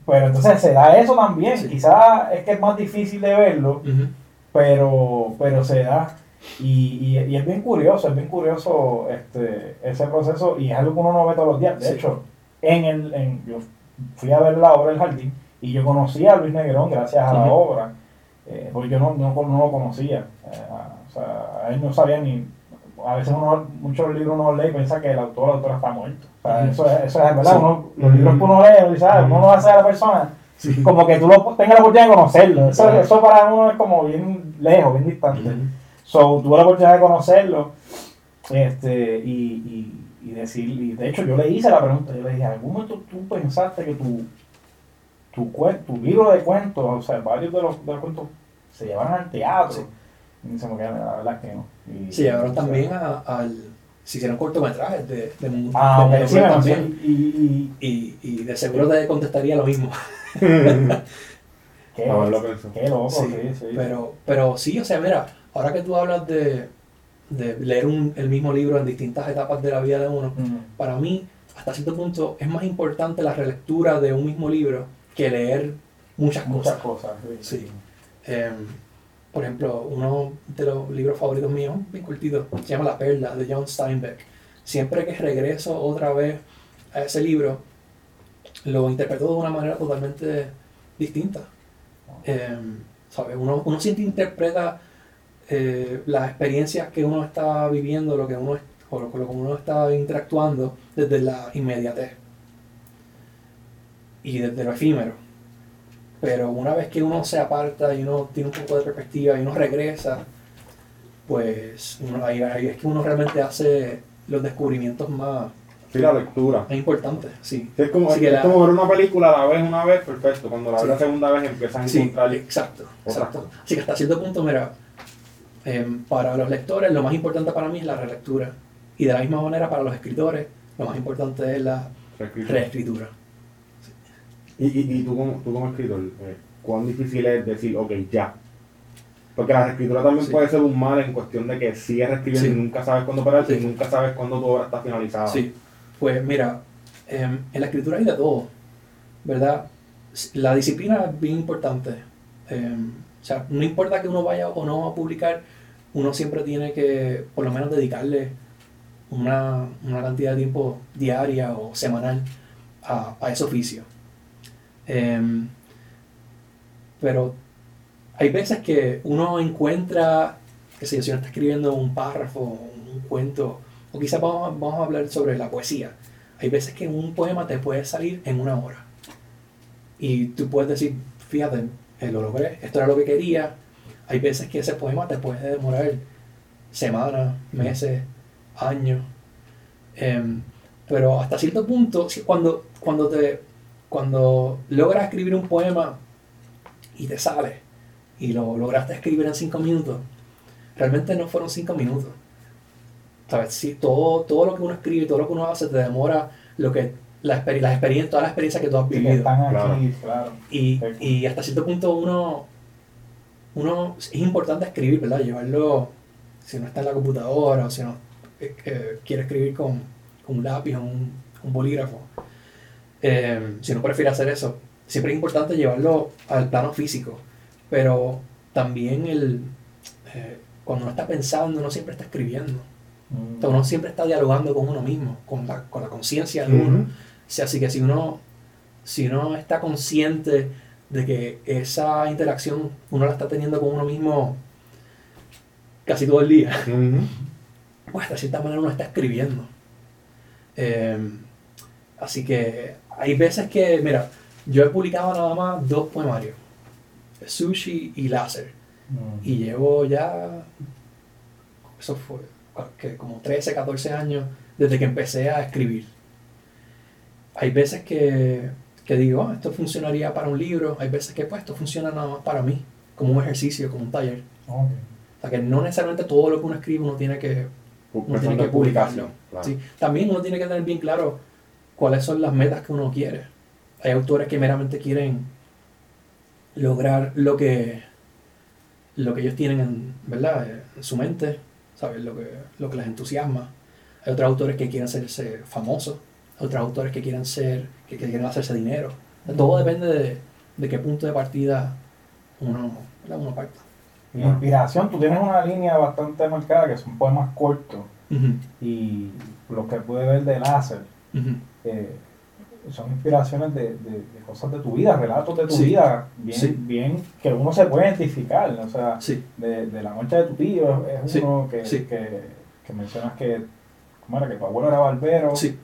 pero entonces se da eso también. Sí. Quizás es que es más difícil de verlo, Ujú. pero, pero se da. Y, y, y es bien curioso, es bien curioso este, ese proceso y es algo que uno no ve todos los días. De Sí. hecho, en el, en, yo fui a ver la obra del jardín y yo conocí a Luis Negrón gracias a la obra, eh, porque yo no, no, no lo conocía eh, a, O sea, él no sabía ni. A veces uno, muchos libros uno lee y piensa que el autor o la autora está muerto. O sea, eso, es, eso es verdad. Sí. Uno, los libros que uno lee, uno dice, ah, uno no hace a la persona Sí. como que tú lo, tengas la oportunidad de conocerlo. Eso, eso para uno es como bien lejos, bien distante. So, tuve la oportunidad de conocerlo este, y, y, y decir, y de hecho yo le hice la pregunta, yo le dije, ¿en algún momento tú pensaste que tu, tu, cuen- tu libro de cuentos, o sea, varios de los, de los cuentos se llevaron al teatro? Sí. Y dice, "Porque la verdad es que no. Y- Se llevaron también a- al. Se hicieron cortometrajes de, de, mu- Ah, de ok, sí, me también. Y, y, Y, y de seguro te contestaría lo mismo. *laughs* *laughs* qué, No, lo qué loco, sí, Sí, sí. Pero, pero sí, o sea, mira, ahora que tú hablas de, de leer un- el mismo libro en distintas etapas de la vida de uno, para mí, hasta cierto punto, es más importante la relectura de un mismo libro que leer muchas muchas cosas. cosas. Sí. Em, por ejemplo, uno de los libros favoritos míos, bien cortito, se llama La Perla, de John Steinbeck. Siempre que regreso otra vez a ese libro, lo interpreto de una manera totalmente distinta. Em, ¿sabes? Uno, uno siempre interpreta eh, las experiencias que uno está viviendo, lo que uno es- o lo, con lo que uno está interactuando desde la inmediatez y desde lo efímero. Pero una vez que uno se aparta y uno tiene un poco de perspectiva y uno regresa, pues uno- ahí, ahí es que uno realmente hace los descubrimientos más, Sí, la lectura. más importantes. Sí, Sí, es como, Así que es la- como ver una película, la ves una vez, perfecto. Cuando la ves Sí. la segunda vez empiezas a Sí, encontrar exacto, otras exacto. cosas. Así que hasta cierto punto, mira, em, para los lectores lo más importante para mí es la relectura. Y de la misma manera para los escritores, lo más importante es la reescritura. reescritura. Y, y, y tú, como, tú como escritor, eh, ¿cuán difícil es decir, ok, ya? Porque la reescritura también Sí. puede ser un mal en cuestión de que sigues reescribiendo Sí. y nunca sabes cuándo parar y Sí. nunca sabes cuándo tu obra está finalizada. Sí, pues mira, em, en la escritura hay de todo, ¿verdad? La disciplina es bien importante. Em, o sea, no importa que uno vaya o no a publicar, uno siempre tiene que por lo menos dedicarle una, una cantidad de tiempo diaria o semanal a, a ese oficio. Em, pero hay veces que uno encuentra, que si uno está escribiendo un párrafo, un cuento, o quizás vamos, vamos a hablar sobre la poesía. Hay veces que un poema te puede salir en una hora. Y tú puedes decir, fíjate, eh, lo logré, esto era lo que quería. Hay veces que ese poema te puede demorar semanas, meses, años. Em, pero hasta cierto punto, si- cuando, cuando, te, cuando logras escribir un poema y te sale, y lo lograste escribir en cinco minutos, realmente no fueron cinco minutos. ¿Sabes? Sí, todo, todo lo que uno escribe, todo lo que uno hace, te demora lo que, la, exper- las experiencias, todas las experiencias que tú has vivido. están Claro. aquí, claro. Y, Perfecto. y hasta cierto punto uno, uno es importante escribir, ¿verdad? Llevarlo, si no está en la computadora o si no eh, eh, quiere escribir con, con un lápiz o un, un bolígrafo. Eh, si no prefiere hacer eso, siempre es importante llevarlo al plano físico. Pero también el, cuando uno está pensando, uno siempre está escribiendo. Mm. O sea, uno siempre está dialogando con uno mismo, con la, con la conciencia de uno. O sea, así que si uno, si uno está consciente de que esa interacción uno la está teniendo con uno mismo casi todo el día, pues de cierta manera uno está escribiendo. Eh, así que hay veces que, mira, yo he publicado nada más dos poemarios, Sushi y Láser, Mm. y llevo ya, eso fue, que como 13, 14 años desde que empecé a escribir. Hay veces que, que digo, "Ah, esto funcionaría para un libro, hay veces que pues esto funciona nada más para mí, como un ejercicio, como un taller. Ok. O sea que no necesariamente todo lo que uno escribe uno tiene que, uno tiene que publicarlo. claro. ¿sí? También uno tiene que tener bien claro cuáles son las metas que uno quiere. Hay autores que meramente quieren lograr lo que, lo que ellos tienen en, ¿verdad? En su mente, ¿sabes? Lo que, lo que les entusiasma. Hay otros autores que quieren hacerse famosos, otros autores que quieren ser, que, que quieren hacerse dinero. Todo depende de, de qué punto de partida uno, uno parta. Y inspiración, tú tienes una línea bastante marcada que son poemas cortos y los que pude ver de láser, eh, son inspiraciones de, de- de cosas de tu vida, relatos de tu Sí. vida, bien, Sí. bien que uno se puede identificar, o sea, Sí, de, de la muerte de tu tío, es uno que, que, que mencionas que, ¿cómo era? que tu abuelo era barbero sí,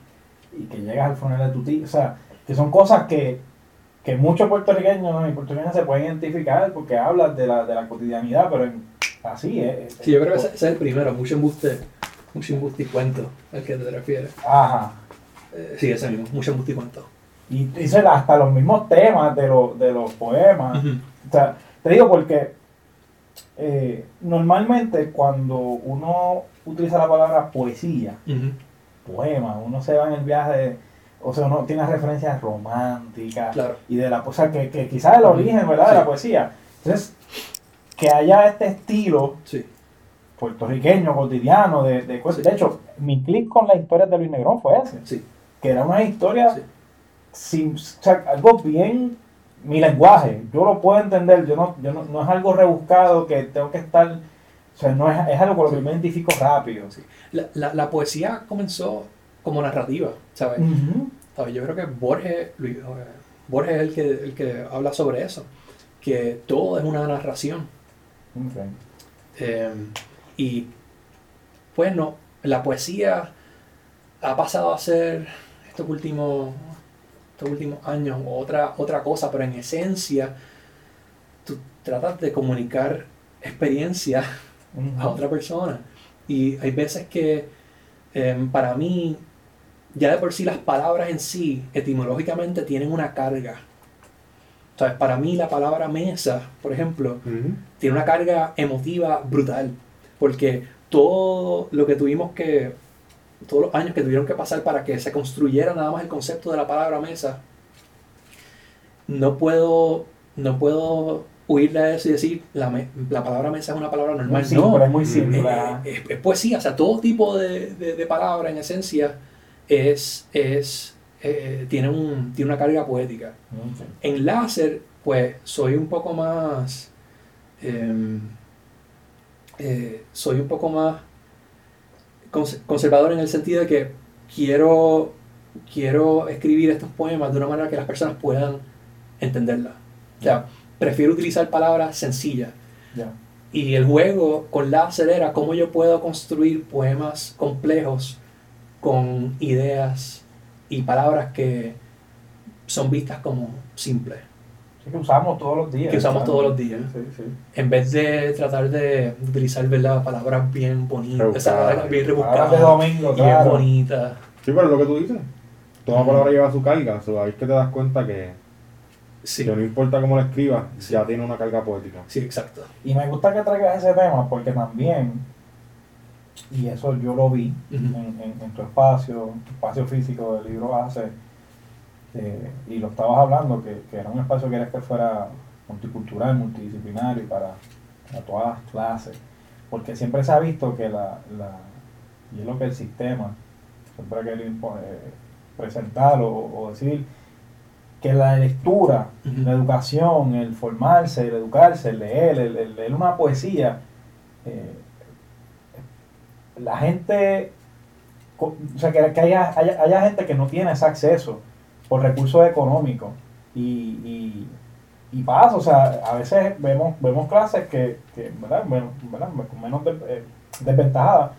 y que llegas al funeral de tu tío, o sea, que son cosas que, que muchos puertorriqueños y puertorriqueñas se pueden identificar porque hablas de la, de la cotidianidad, pero en- así es. sí, yo creo que ese, ese es el primero, mucho embuste, mucho embuste y cuento al que te refieres. Ajá. Eh, sí, ese mismo, mucho embuste y cuento. Y dice hasta los mismos temas de, los de los poemas. O sea, te digo porque eh, normalmente cuando uno utiliza la palabra poesía. Poema, uno se va en el viaje, o sea, uno tiene referencias románticas Claro. y de la o sea, que, que quizás el origen, ¿verdad?, de la poesía. Entonces, que haya este estilo Sí, puertorriqueño, cotidiano, de, de cosas. Sí. De hecho, mi clic con la historia de Luis Negrón fue ese, que era una historia sin, o sea, algo bien, mi lenguaje, yo lo puedo entender, yo no, yo no, no es algo rebuscado que tengo que estar, o sea, no es, es algo con lo que me identifico rápido. Sí. La, la, la poesía comenzó como narrativa, ¿sabes? ¿Sabes? Yo creo que Borges, Luis- eh, Borges es el que, el que habla sobre eso, que todo es una narración. Eh, y pues no, la poesía ha pasado a ser estos últimos, estos últimos años otra, otra cosa, pero en esencia tú tratas de comunicar experiencia A otra persona. Y hay veces que em, para mí, ya de por sí las palabras en sí, etimológicamente, tienen una carga. ¿Sabes? Para mí la palabra mesa, por ejemplo, tiene una carga emotiva brutal. Porque todo lo que tuvimos que, todos los años que tuvieron que pasar para que se construyera nada más el concepto de la palabra mesa, no puedo, no puedo huir de eso y decir la, me- la palabra mesa es una palabra Muy normal. simple, no, es muy Eh, simple. eh, es, es poesía, o sea, todo tipo de, de, de palabra en esencia es, es, eh, tiene, un, tiene una carga poética. En láser, pues soy un poco más. em, eh, soy un poco más cons- conservador en el sentido de que quiero, quiero escribir estos poemas de una manera que las personas puedan entenderla. O sea, prefiero utilizar palabras sencillas. Ya. Y el juego con láser era cómo yo puedo construir poemas complejos con ideas y palabras que son vistas como simples. Sí, que usamos todos los días. Que usamos ¿sabes? todos los días. Sí, sí. En vez de tratar de utilizar ¿verdad? palabras bien bonitas, Rebuscadas. bien rebuscadas, de domingo, y bien claro. bonitas. Sí, pero es lo que tú dices. Toda Ujú. palabra lleva su carga. So, ahí es que te das cuenta que, Sí, que no importa cómo la escribas, Sí. ya tiene una carga poética. sí, exacto. Y me gusta que traigas ese tema porque también, y eso yo lo vi en, en- en tu espacio, en tu espacio físico del libro base, eh, y lo estabas hablando, que, que era un espacio que querías que fuera multicultural, multidisciplinario y para, para todas las clases. Porque siempre se ha visto que la, la y es lo que el sistema siempre ha querido impo- eh, presentar o, o decir, que la lectura, la educación, el formarse, el educarse, el leer, el, el leer una poesía, eh, la gente, o sea, que, que haya, haya, haya gente que no tiene ese acceso por recursos económicos y, y, y pasa, o sea, a veces vemos, vemos clases que, que ¿verdad? Bueno, ¿verdad? con menos de- eh, desventajadas,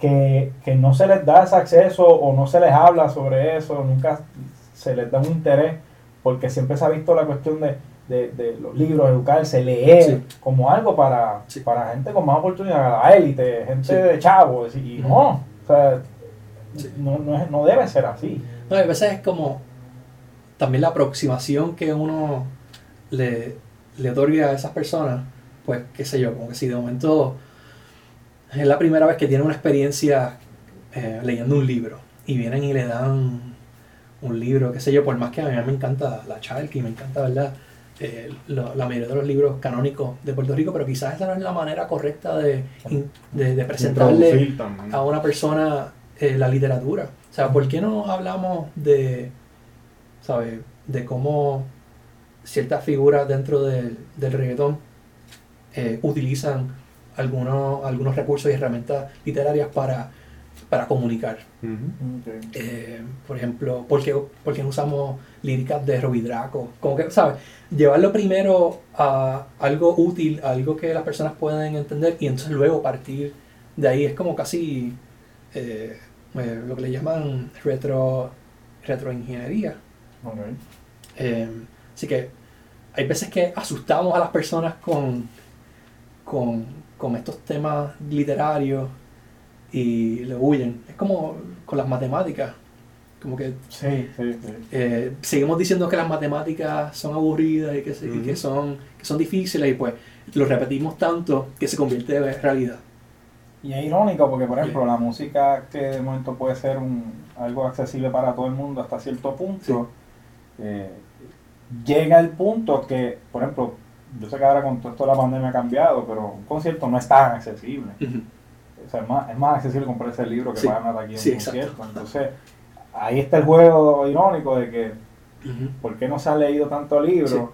que, que no se les da ese acceso o no se les habla sobre eso, nunca se les da un interés, porque siempre se ha visto la cuestión de, de, de los libros, educarse, leer, Sí. como algo para, Sí. para gente con más oportunidades, la élite, gente Sí. de chavos, y no, o sea, no, no, es- no debe ser así. No, a veces es como también la aproximación que uno le, le otorga a esas personas, pues qué sé yo, como que si de momento es la primera vez que tienen una experiencia eh, leyendo un libro y vienen y le dan un libro, qué sé yo, por más que a mí me encanta la Chalky, me encanta, ¿verdad? Eh, lo- la mayoría de los libros canónicos de Puerto Rico, pero quizás esa no es la manera correcta de, de, de presentarle a una persona eh, la literatura. O sea, ¿por qué no hablamos de, ¿sabes? De cómo ciertas figuras dentro del, del reggaetón eh, utilizan algunos, algunos recursos y herramientas literarias para para comunicar. Eh, por ejemplo, ¿por qué, por qué no usamos líricas de Robbie Draco? Como que, ¿sabes? Llevarlo primero a algo útil, a algo que las personas pueden entender y entonces luego partir de ahí. Es como casi eh, eh, lo que le llaman retro, retroingeniería. Eh, así que hay veces que asustamos a las personas con, con, con estos temas literarios y le huyen. Es como con las matemáticas. Como que Sí, sí, sí. eh, seguimos diciendo que las matemáticas son aburridas y que, se- y que, Ujú. son, que son difíciles y pues lo repetimos tanto que se convierte en realidad. Y es irónico porque, por ejemplo, la música que de momento puede ser un, algo accesible para todo el mundo hasta cierto punto, eh, llega el punto que, por ejemplo, yo sé que ahora con todo esto de la pandemia ha cambiado, pero un concierto no es tan accesible. Ujú. O sea, es más, es más accesible comprar ese libro que Sí. pagar una taquilla Sí, en un exacto. concierto. Entonces, ahí está el juego irónico de que. ¿por qué no se ha leído tanto libro?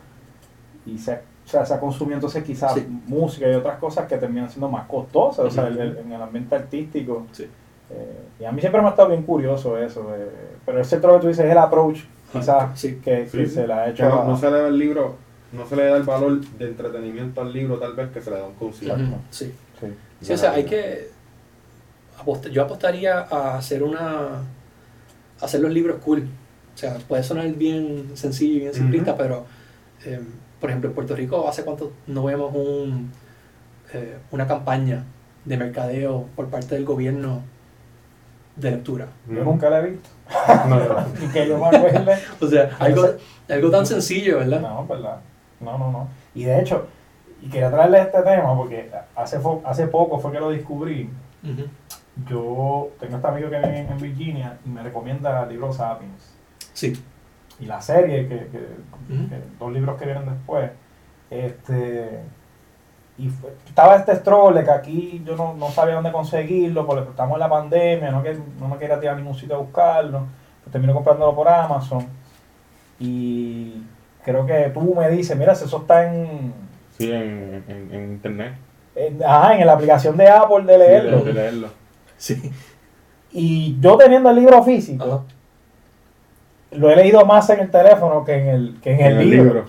Y se, o sea, se ha consumido entonces quizás Sí. música y otras cosas que terminan siendo más costosas, o sea, el- el- en el ambiente artístico. Sí. Eh, y a mí siempre me ha estado bien curioso eso. eh, pero ese otro que tú dices es el approach, quizás, Sí. que, que Sí, se le ha hecho. no, a- no se le da el libro, no se le da el valor de entretenimiento al libro tal vez que se le da un concierto. Sí. Sí, o sea, hay que. Apost- yo apostaría a hacer una. a hacer los libros cool. O sea, puede sonar bien sencillo y bien simplista, Ujú. pero. eh, por ejemplo, en Puerto Rico, ¿hace cuánto no vemos un, eh, una campaña de mercadeo por parte del gobierno de lectura? Yo nunca la he visto. No, no, no. *laughs* Y que yo me acuerde. *laughs* O sea, algo, algo tan sencillo, ¿verdad? No, ¿verdad? No, no, no. Y de hecho, y quería traerle este tema porque hace, hace poco fue que lo descubrí. Ujú. Yo tengo este amigo que vive en, en Virginia y me recomienda el libro Sapiens. Sí. Y la serie, que, que- dos libros que vienen después. Este, y fue- estaba este stroll de que aquí yo no, no sabía dónde conseguirlo porque estamos en la pandemia, no, que, no me quería tirar a ningún sitio a buscarlo. Pues termino comprándolo por Amazon. Y creo que tú me dices, mira, si eso está en, Sí, en, en, en internet. en, ajá, en la aplicación de Apple de Sí, leerlo. de, de leerlo. Sí. Y yo teniendo el libro físico, Ajá. lo he leído más en el teléfono que en el, que en el, libro.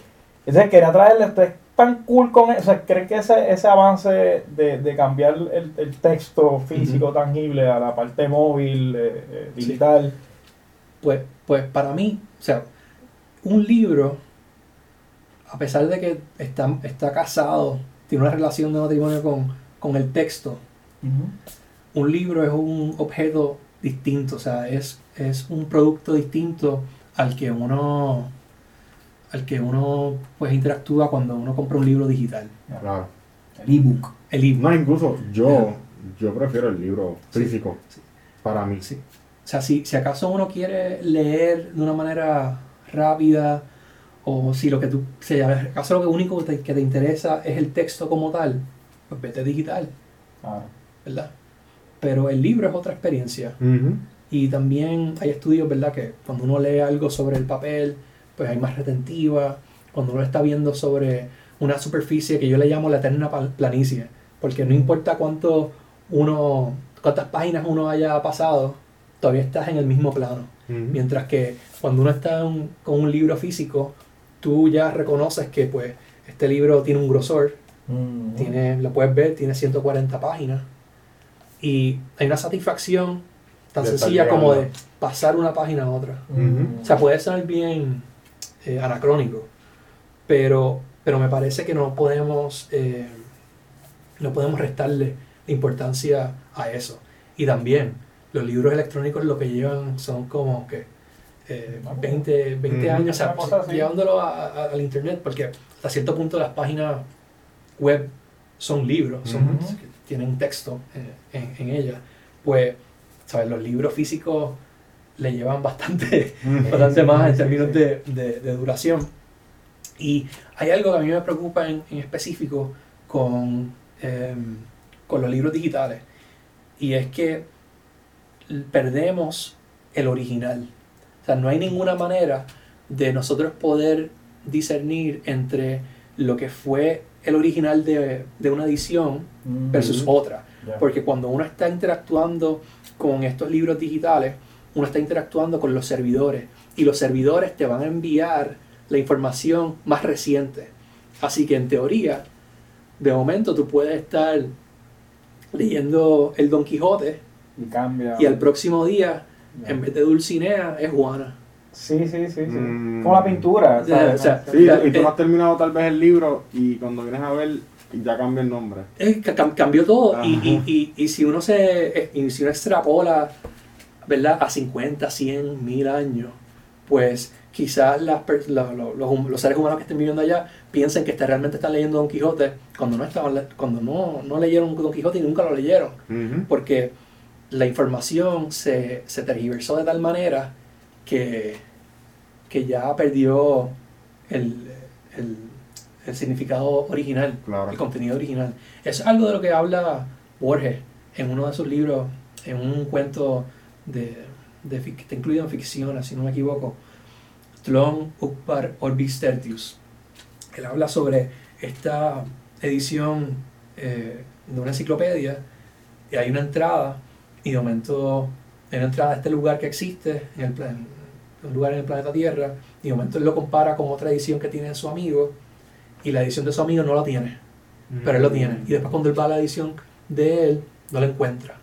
Entonces quería traerle, esto es tan cool con eso. O sea, ¿creen que ese, ese avance de, de cambiar el, el texto físico tangible a la parte móvil, eh, eh, Sí. digital? Pues, pues para mí, o sea, un libro, a pesar de que está, está casado, tiene una relación de matrimonio con, con el texto, un libro es un objeto distinto, o sea, es, es un producto distinto al que uno al que uno pues interactúa cuando uno compra un libro digital. Claro. El ebook. El libro. No, incluso yo, yo prefiero el libro físico. sí. Para mí. Sí. O sea, si, si acaso uno quiere leer de una manera rápida, o si lo que tú, si acaso lo que único que te, que te interesa es el texto como tal, pues vete digital, Ah, ¿verdad? Pero el libro es otra experiencia. Y también hay estudios, ¿verdad? Que cuando uno lee algo sobre el papel, pues hay más retentiva. Cuando uno está viendo sobre una superficie que yo le llamo la eterna planicie, porque no importa cuánto uno, cuántas páginas uno haya pasado, todavía estás en el mismo plano. Mientras que cuando uno está con un libro físico, tú ya reconoces que pues este libro tiene un grosor, mm, tiene, lo puedes ver, tiene 140 páginas. Y hay una satisfacción tan De sencilla como de pasar una página a otra. mm, O sea, puede ser bien eh, anacrónico, pero, pero me parece que no podemos, eh, no podemos restarle importancia a eso. Y también, los libros electrónicos lo que llevan son como que eh, 20, 20 Mm. años, o sea, llevándolo a- a- al internet, porque hasta cierto punto las páginas web son libros, son, Ujú. tienen texto eh, en, en ellas. Pues, ¿sabes? Los libros físicos le llevan bastante, *laughs* bastante más en términos. De, de- de duración. Y hay algo que a mí me preocupa en, en específico con, em, con los libros digitales, y es que perdemos el original. O sea, no hay ninguna manera de nosotros poder discernir entre lo que fue el original de, de una edición Mm, versus otra. Porque cuando uno está interactuando con estos libros digitales, uno está interactuando con los servidores y los servidores te van a enviar la información más reciente. Así que en teoría, de momento tú puedes estar leyendo el Don Quijote Y cambia. y al próximo día, en vez de Dulcinea, es Juana. Sí, sí, sí. sí. Mm. Como la pintura. ¿sabes? o sea, Sí, y tú eh. no has terminado tal vez el libro y cuando vienes a ver ya cambia el nombre. Cam- cambió todo y, y, y, y si uno se eh, y si uno extrapola ¿verdad? a 50, 100, 1000 años, pues quizás las los, los seres humanos que estén viviendo allá piensen que está- realmente están leyendo Don Quijote cuando no estaban le- cuando no, no leyeron Don Quijote y nunca lo leyeron, Ujú. porque la información se, se tergiversó de tal manera que, que ya perdió el, el- el significado original Claro. el contenido original. Es algo de lo que habla Borges en uno de sus libros, en un cuento de, de que está incluido en ficción, si no me equivoco, Tlon Ukpar Orbis Tertius. Él habla sobre esta edición eh, de una enciclopedia y hay una entrada y de momento hay una entrada a este lugar que existe en el plan, un lugar en el planeta Tierra y de momento él lo compara con otra edición que tiene su amigo y la edición de su amigo no la tiene pero él lo tiene. Y después cuando él va a la edición de él, no lo encuentra.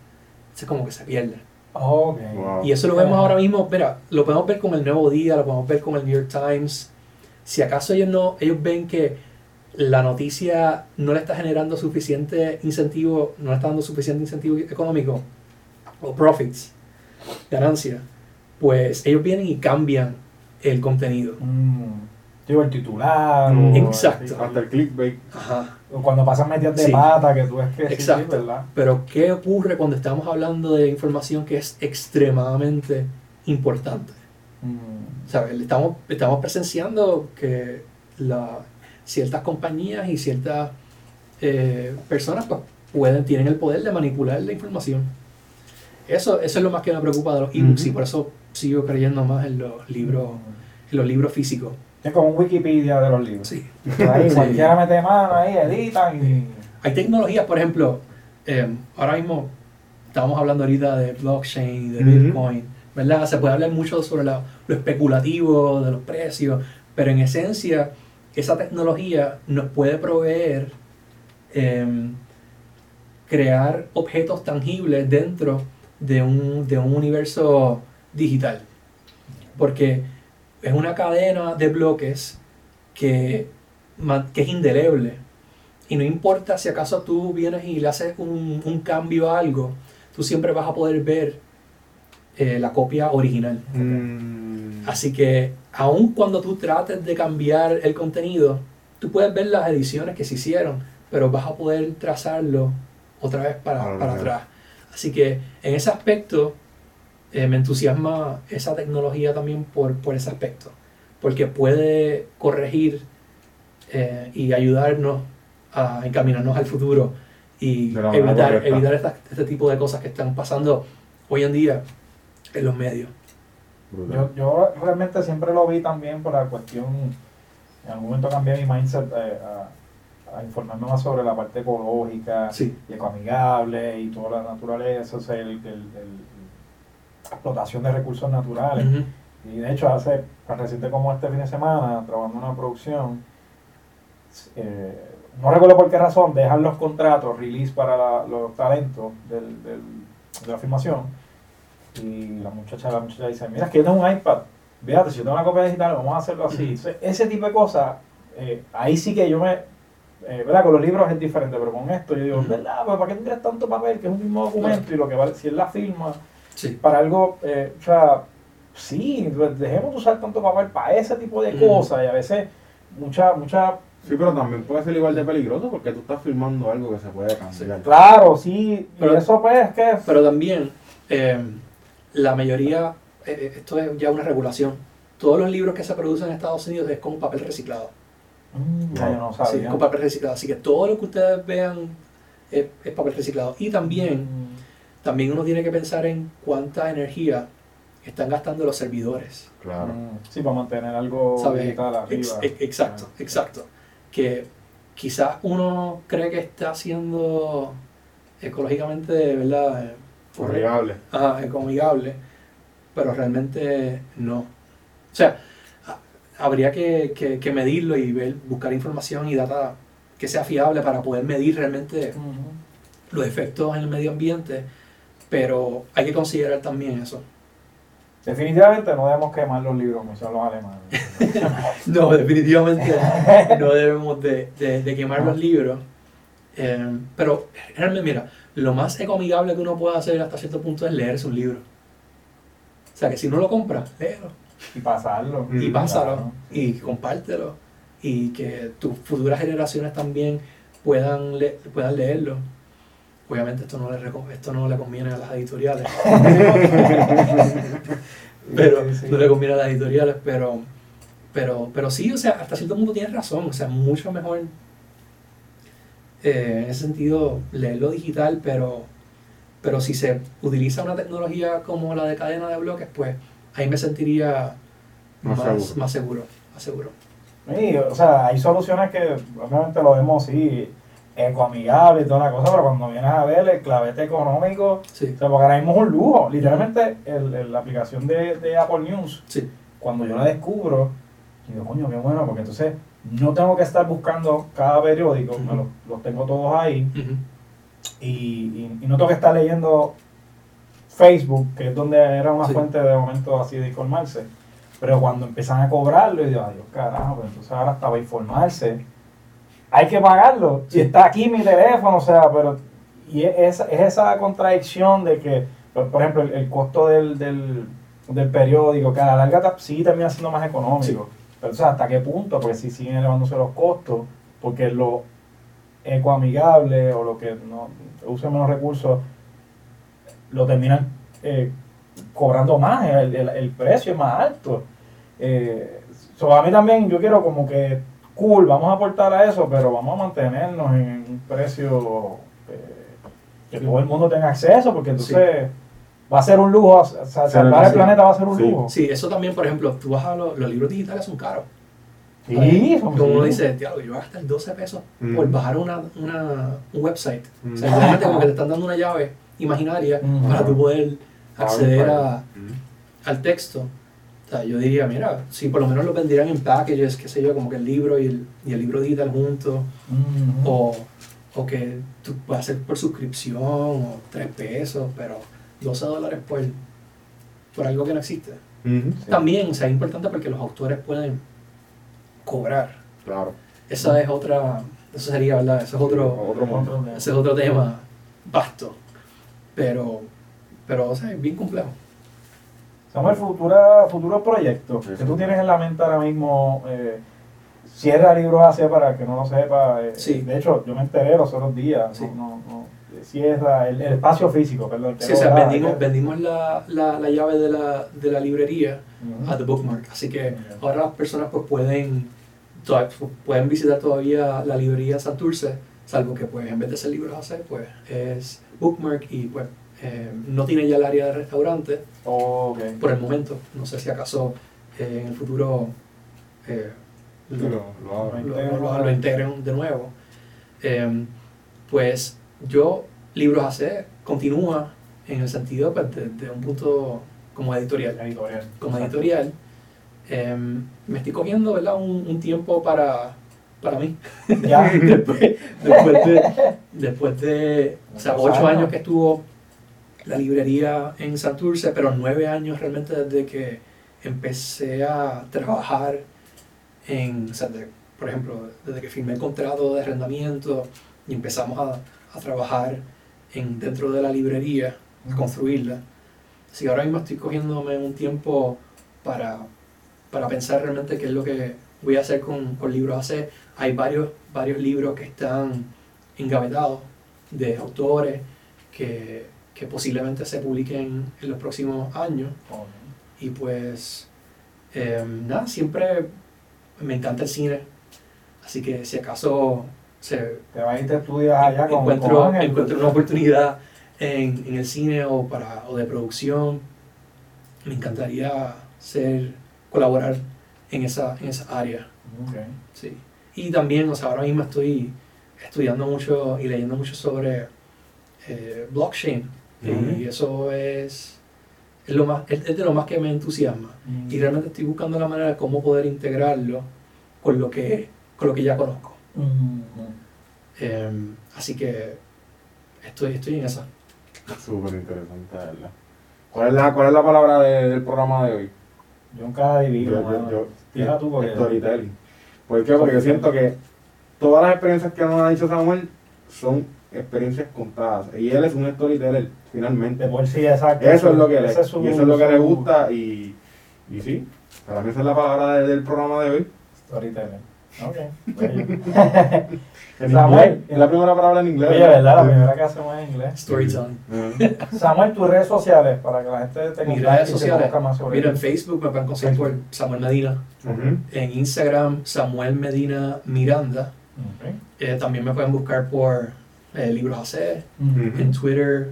Es como que se pierde. Ok. Wow. Y eso lo vemos ahora mismo, mira, lo podemos ver con el Nuevo Día, lo podemos ver con el New York Times. Si acaso ellos no, ellos ven que la noticia no le está generando suficiente incentivo, no le está dando suficiente incentivo económico o profits, ganancia, pues ellos vienen y cambian el contenido. Mm, Digo, el titular. Mm. o- Exacto. Hasta el clickbait. Ajá. O cuando pasan metidas de Sí. pata, que tú ves que sí, Exacto. ¿verdad? Pero ¿qué ocurre cuando estamos hablando de información que es extremadamente importante? Mm, ¿Sabes? Estamos, estamos presenciando que la- ciertas compañías y ciertas eh, personas pues, pueden, tienen el poder de manipular la información. Eso, eso es lo más que me preocupa de los ebooks y por eso sigo creyendo más en los libros, en los libros físicos. Es como un Wikipedia de los libros. Sí. Ahí *laughs* Sí. cualquiera mete mano, ahí editan y. Hay tecnologías, por ejemplo, eh, ahora mismo estamos hablando ahorita de blockchain, de Ujú. Bitcoin, ¿verdad? Se puede hablar mucho sobre la- lo especulativo, de los precios, pero en esencia esa tecnología nos puede proveer eh, crear objetos tangibles dentro de un, de un universo digital. Porque es una cadena de bloques que, es indeleble. Y no importa si acaso tú vienes y le haces un, un cambio a algo, tú siempre vas a poder ver eh, la copia original. Mm. Así que aun cuando tú trates de cambiar el contenido, tú puedes ver las ediciones que se hicieron, pero vas a poder trazarlo otra vez para, Para para atrás. Así que en ese aspecto eh, me entusiasma esa tecnología también por, por ese aspecto, porque puede corregir eh, y ayudarnos a encaminarnos al futuro y evitar, evitar esta- este tipo de cosas que están pasando hoy en día en los medios. Yo, yo realmente siempre lo vi también por la cuestión. En algún momento cambié mi mindset eh, a, a informarme más sobre la parte ecológica Sí. y ecoamigable y toda la naturaleza, o sea, el, el- el- explotación de recursos naturales. Ujú. Y de hecho, hace tan reciente como este fin de semana, trabajando en una producción, eh, no recuerdo por qué razón, dejan los contratos, release para la- los talentos del, del- de la filmación. Y la muchacha, la muchacha dice, mira, es que yo tengo un iPad, fíjate, si yo tengo una copia digital, vamos a hacerlo así. Ujú. Entonces, ese tipo de cosas, eh, ahí sí que yo me... eh, ¿verdad? Con los libros es diferente, pero con esto yo digo. ¿verdad? ¿para qué tendrías tanto papel? Que es un mismo documento y lo que vale, si él la firma, Sí. para algo, eh, o sea, sí, pues, dejemos de usar tanto papel para ese tipo de cosas y a veces mucha, mucha, Sí, pero también puede ser igual de peligroso porque tú estás filmando algo que se puede cambiar. claro, sí, Pero- y eso pues que, Pero también, eh, la mayoría, eh, eh, esto es ya una regulación, todos los libros que se producen en Estados Unidos es con papel reciclado. Mm, ya yo no Sí, sabía. con papel reciclado. Así que todo lo que ustedes vean es, es papel reciclado. Y también, Mm, también uno tiene que pensar en cuánta energía están gastando los servidores. Claro. mm, sí, para mantener algo ¿Sabes? digital arriba. Ex- ex- exacto, exacto. que quizás uno cree que está haciendo ecológicamente, ¿verdad? Eh, correcto. Horrible. Ajá, ecoamigable, pero realmente no. O sea, habría que, que- que medirlo y ver, buscar información y data que sea fiable para poder medir realmente los efectos en el medio ambiente, pero hay que considerar también eso. Definitivamente no debemos quemar los libros, como hicieron los alemanes. *laughs* No, definitivamente *laughs* no debemos de, de- de quemar los libros. Eh, pero realmente, mira, lo más ecoamigable que uno puede hacer hasta cierto punto es leerse un libro. O sea, que si no lo compra, léelo. y pasarlo. y Mm, pásalo claro. y compártelo y que tus futuras generaciones también puedan, le- puedan leerlo. Obviamente esto no, le, esto no le conviene a las editoriales, *laughs* pero Sí, sí. no le conviene a las editoriales, pero, pero, pero sí, o sea, hasta cierto punto tienes razón, o sea, mucho mejor eh, en ese sentido leerlo digital, pero, pero si se utiliza una tecnología como la de cadena de bloques, pues ahí me sentiría Más más, seguro. más seguro, más seguro. Sí, o sea, hay soluciones que obviamente lo vemos sí, ecoamigable y toda la cosa, pero cuando vienes a ver el clavete económico, Sí, o sea, porque ahora mismo es un lujo. Literalmente, el, el- la aplicación de, de Apple News, sí, cuando yo la descubro, digo, coño, qué bueno, porque entonces no tengo que estar buscando cada periódico, me los, los tengo todos ahí, y, y- y no tengo que estar leyendo Facebook, que es donde era una Sí. fuente de momento así de informarse. Pero cuando empiezan a cobrarlo, y digo, adiós, carajo, pues entonces ahora hasta para informarse, hay que pagarlo. Sí. Y está aquí mi teléfono, o sea, pero. Y es, es esa contradicción de que, por por ejemplo, el, el costo del, del, del periódico, que a la larga sí termina siendo más económico. Pero, o sea, ¿hasta qué punto? Porque si siguen elevándose los costos, porque lo ecoamigable o lo que no use menos recursos, lo terminan eh, cobrando más, el, el- el precio es más alto. Eh, so, a mí también yo quiero como que, cool, vamos a aportar a eso, pero vamos a mantenernos en un precio eh, que todo el mundo tenga acceso, porque entonces va a ser un lujo, o sea, salvar el sí. planeta va a ser un Sí. lujo. Sí, eso también, por ejemplo, tú vas a los, los libros digitales son caros. Sí, Como uno sí. dice, diablo, yo voy a gastar 12 pesos Mm. por bajar una, una, un website. Mm. O sea, realmente como que te *laughs* están dando una llave imaginaria Mm. para tú poder acceder a, Mm. al texto. O sea, yo diría, mira, si por lo menos lo vendieran en packages, qué sé yo, como que el libro y el, y el libro digital juntos, o, o que tú vas a hacer por suscripción, o 3 pesos, pero 12 dólares por, por algo que no existe. Sí. También, o sea, es importante porque los autores pueden cobrar. Claro. Esa es otra, eso sería, ¿verdad? Eso es otro, Otro ese es otro tema vasto, pero, pero o sea, es bien complejo. Samuel, futura, futuros proyectos Sí, que sí. tú tienes en la mente ahora mismo. Eh, cierra libros hacia para que no lo sepa. eh, Sí. De hecho, yo me enteré los otros días. Sí. No, no, no, cierra el, el espacio físico, perdón. Sí, o sea, ¿verdad? vendimos, vendimos la, la, la llave de la, de la librería Ujú. a The Bookmark, así que ahora las personas pues pueden, pueden visitar todavía la librería Santurce, salvo que pues en vez de ser libros a hacer, pues es Bookmark y pues eh, no tiene ya el área de restaurante Por el momento. No sé si acaso eh, en el futuro eh, lo- lo, lo abro. lo, lo- lo integren de nuevo. Eh, pues yo, Libros AC, continúa en el sentido pues, de, de un punto como editorial. Editorial. Como Exacto. editorial, eh, me estoy cogiendo ¿verdad? Un, un tiempo para, para mí. Ya. *laughs* después, después de, después de o sea, Muchos ocho años que estuvo la librería en Santurce, pero nueve años realmente desde que empecé a trabajar en, o sea, de- por ejemplo, desde que firmé el contrato de arrendamiento y empezamos a, a trabajar en, dentro de la librería, a construirla. Así que ahora mismo estoy cogiéndome un tiempo para, para pensar realmente qué es lo que voy a hacer con, con libros AC. Hay varios, varios libros que están engavetados de autores que, que posiblemente se publiquen en los próximos años. Y pues, eh, nada, siempre me encanta el cine. Así que si acaso se Te vas y te estudias allá con, encuentro, con encuentro una oportunidad en, en el cine o, para, o de producción, me encantaría ser, colaborar en esa, en esa área. Sí. Y también, o sea, ahora mismo estoy estudiando mucho y leyendo mucho sobre eh, blockchain. Y eso es, es, lo más, es, es de lo más que me entusiasma. Mm. Y realmente estoy buscando la manera de cómo poder integrarlo con lo que, con lo que ya conozco. Eh, así que estoy, estoy en esa. Súper interesante, ¿verdad? ¿Cuál es la, cuál es la palabra de- del programa de hoy? Yo nunca adivino, Yo- tú porque... Storytelling. ¿Por qué? Porque yo siento que todas las experiencias que nos ha dicho Samuel son experiencias contadas. Y él es un storyteller, finalmente. Por sí, exacto. Eso es lo que le, su- y eso es lo que le gusta y, y sí, para mí esa es la palabra de- del programa de hoy. Storytelling. Ok. *laughs* En Samuel. inglés, es la primera palabra en inglés. Oye, ¿verdad? La primera que hacemos en inglés. Storytelling. Samuel, tus redes sociales, para que la gente te Mis redes sociales. más sobre Mira, en. Facebook me pueden conseguir por Samuel Medina. En Instagram, Samuel Medina Miranda. Eh, también me pueden buscar por eh, Libros AC. En Twitter,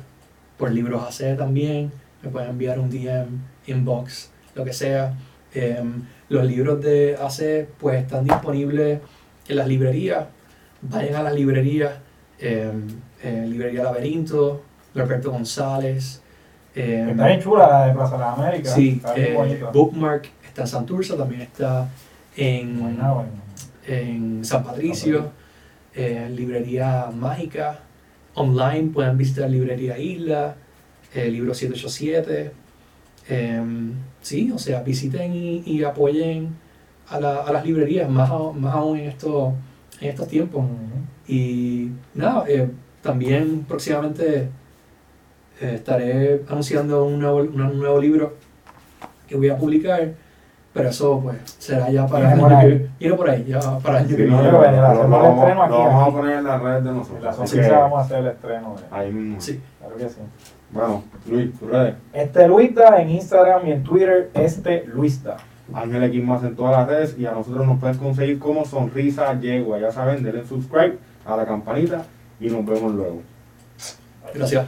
por Libros AC también. Me pueden enviar un DM, inbox, lo que sea. Em, los libros de AC pues están disponibles en las librerías. Vayan a las librerías. em, en librería Laberinto, Roberto González. em, Está bien chula la de Plaza de las Américas. Sí, Está bien eh. Bookmark está en Santurce, también está en- en San Patricio, eh, Librería Mágica. Online pueden visitar Librería Isla, eh, Libro 787. Em, sí, o sea, visiten y, apoyen a, la- a las librerías, más, más aún en, estos en estos tiempos. Y nada, eh, también próximamente eh, estaré anunciando un nuevo libro que voy a publicar, pero eso pues será ya para el año que viene. Por ahí, ya para el año Sí, que no, viene. vamos- a poner en las redes de nosotros. la que vamos a hacer el estreno. ahí mismo. Sí. Claro que sí. Bueno, Luis, tus redes. Este Luisda en Instagram y en Twitter, este Luisda. Ángel X más en todas las redes y a nosotros nos pueden conseguir como Sonrisa Yegua. Ya saben, denle subscribe a la campanita y nos vemos luego. Gracias.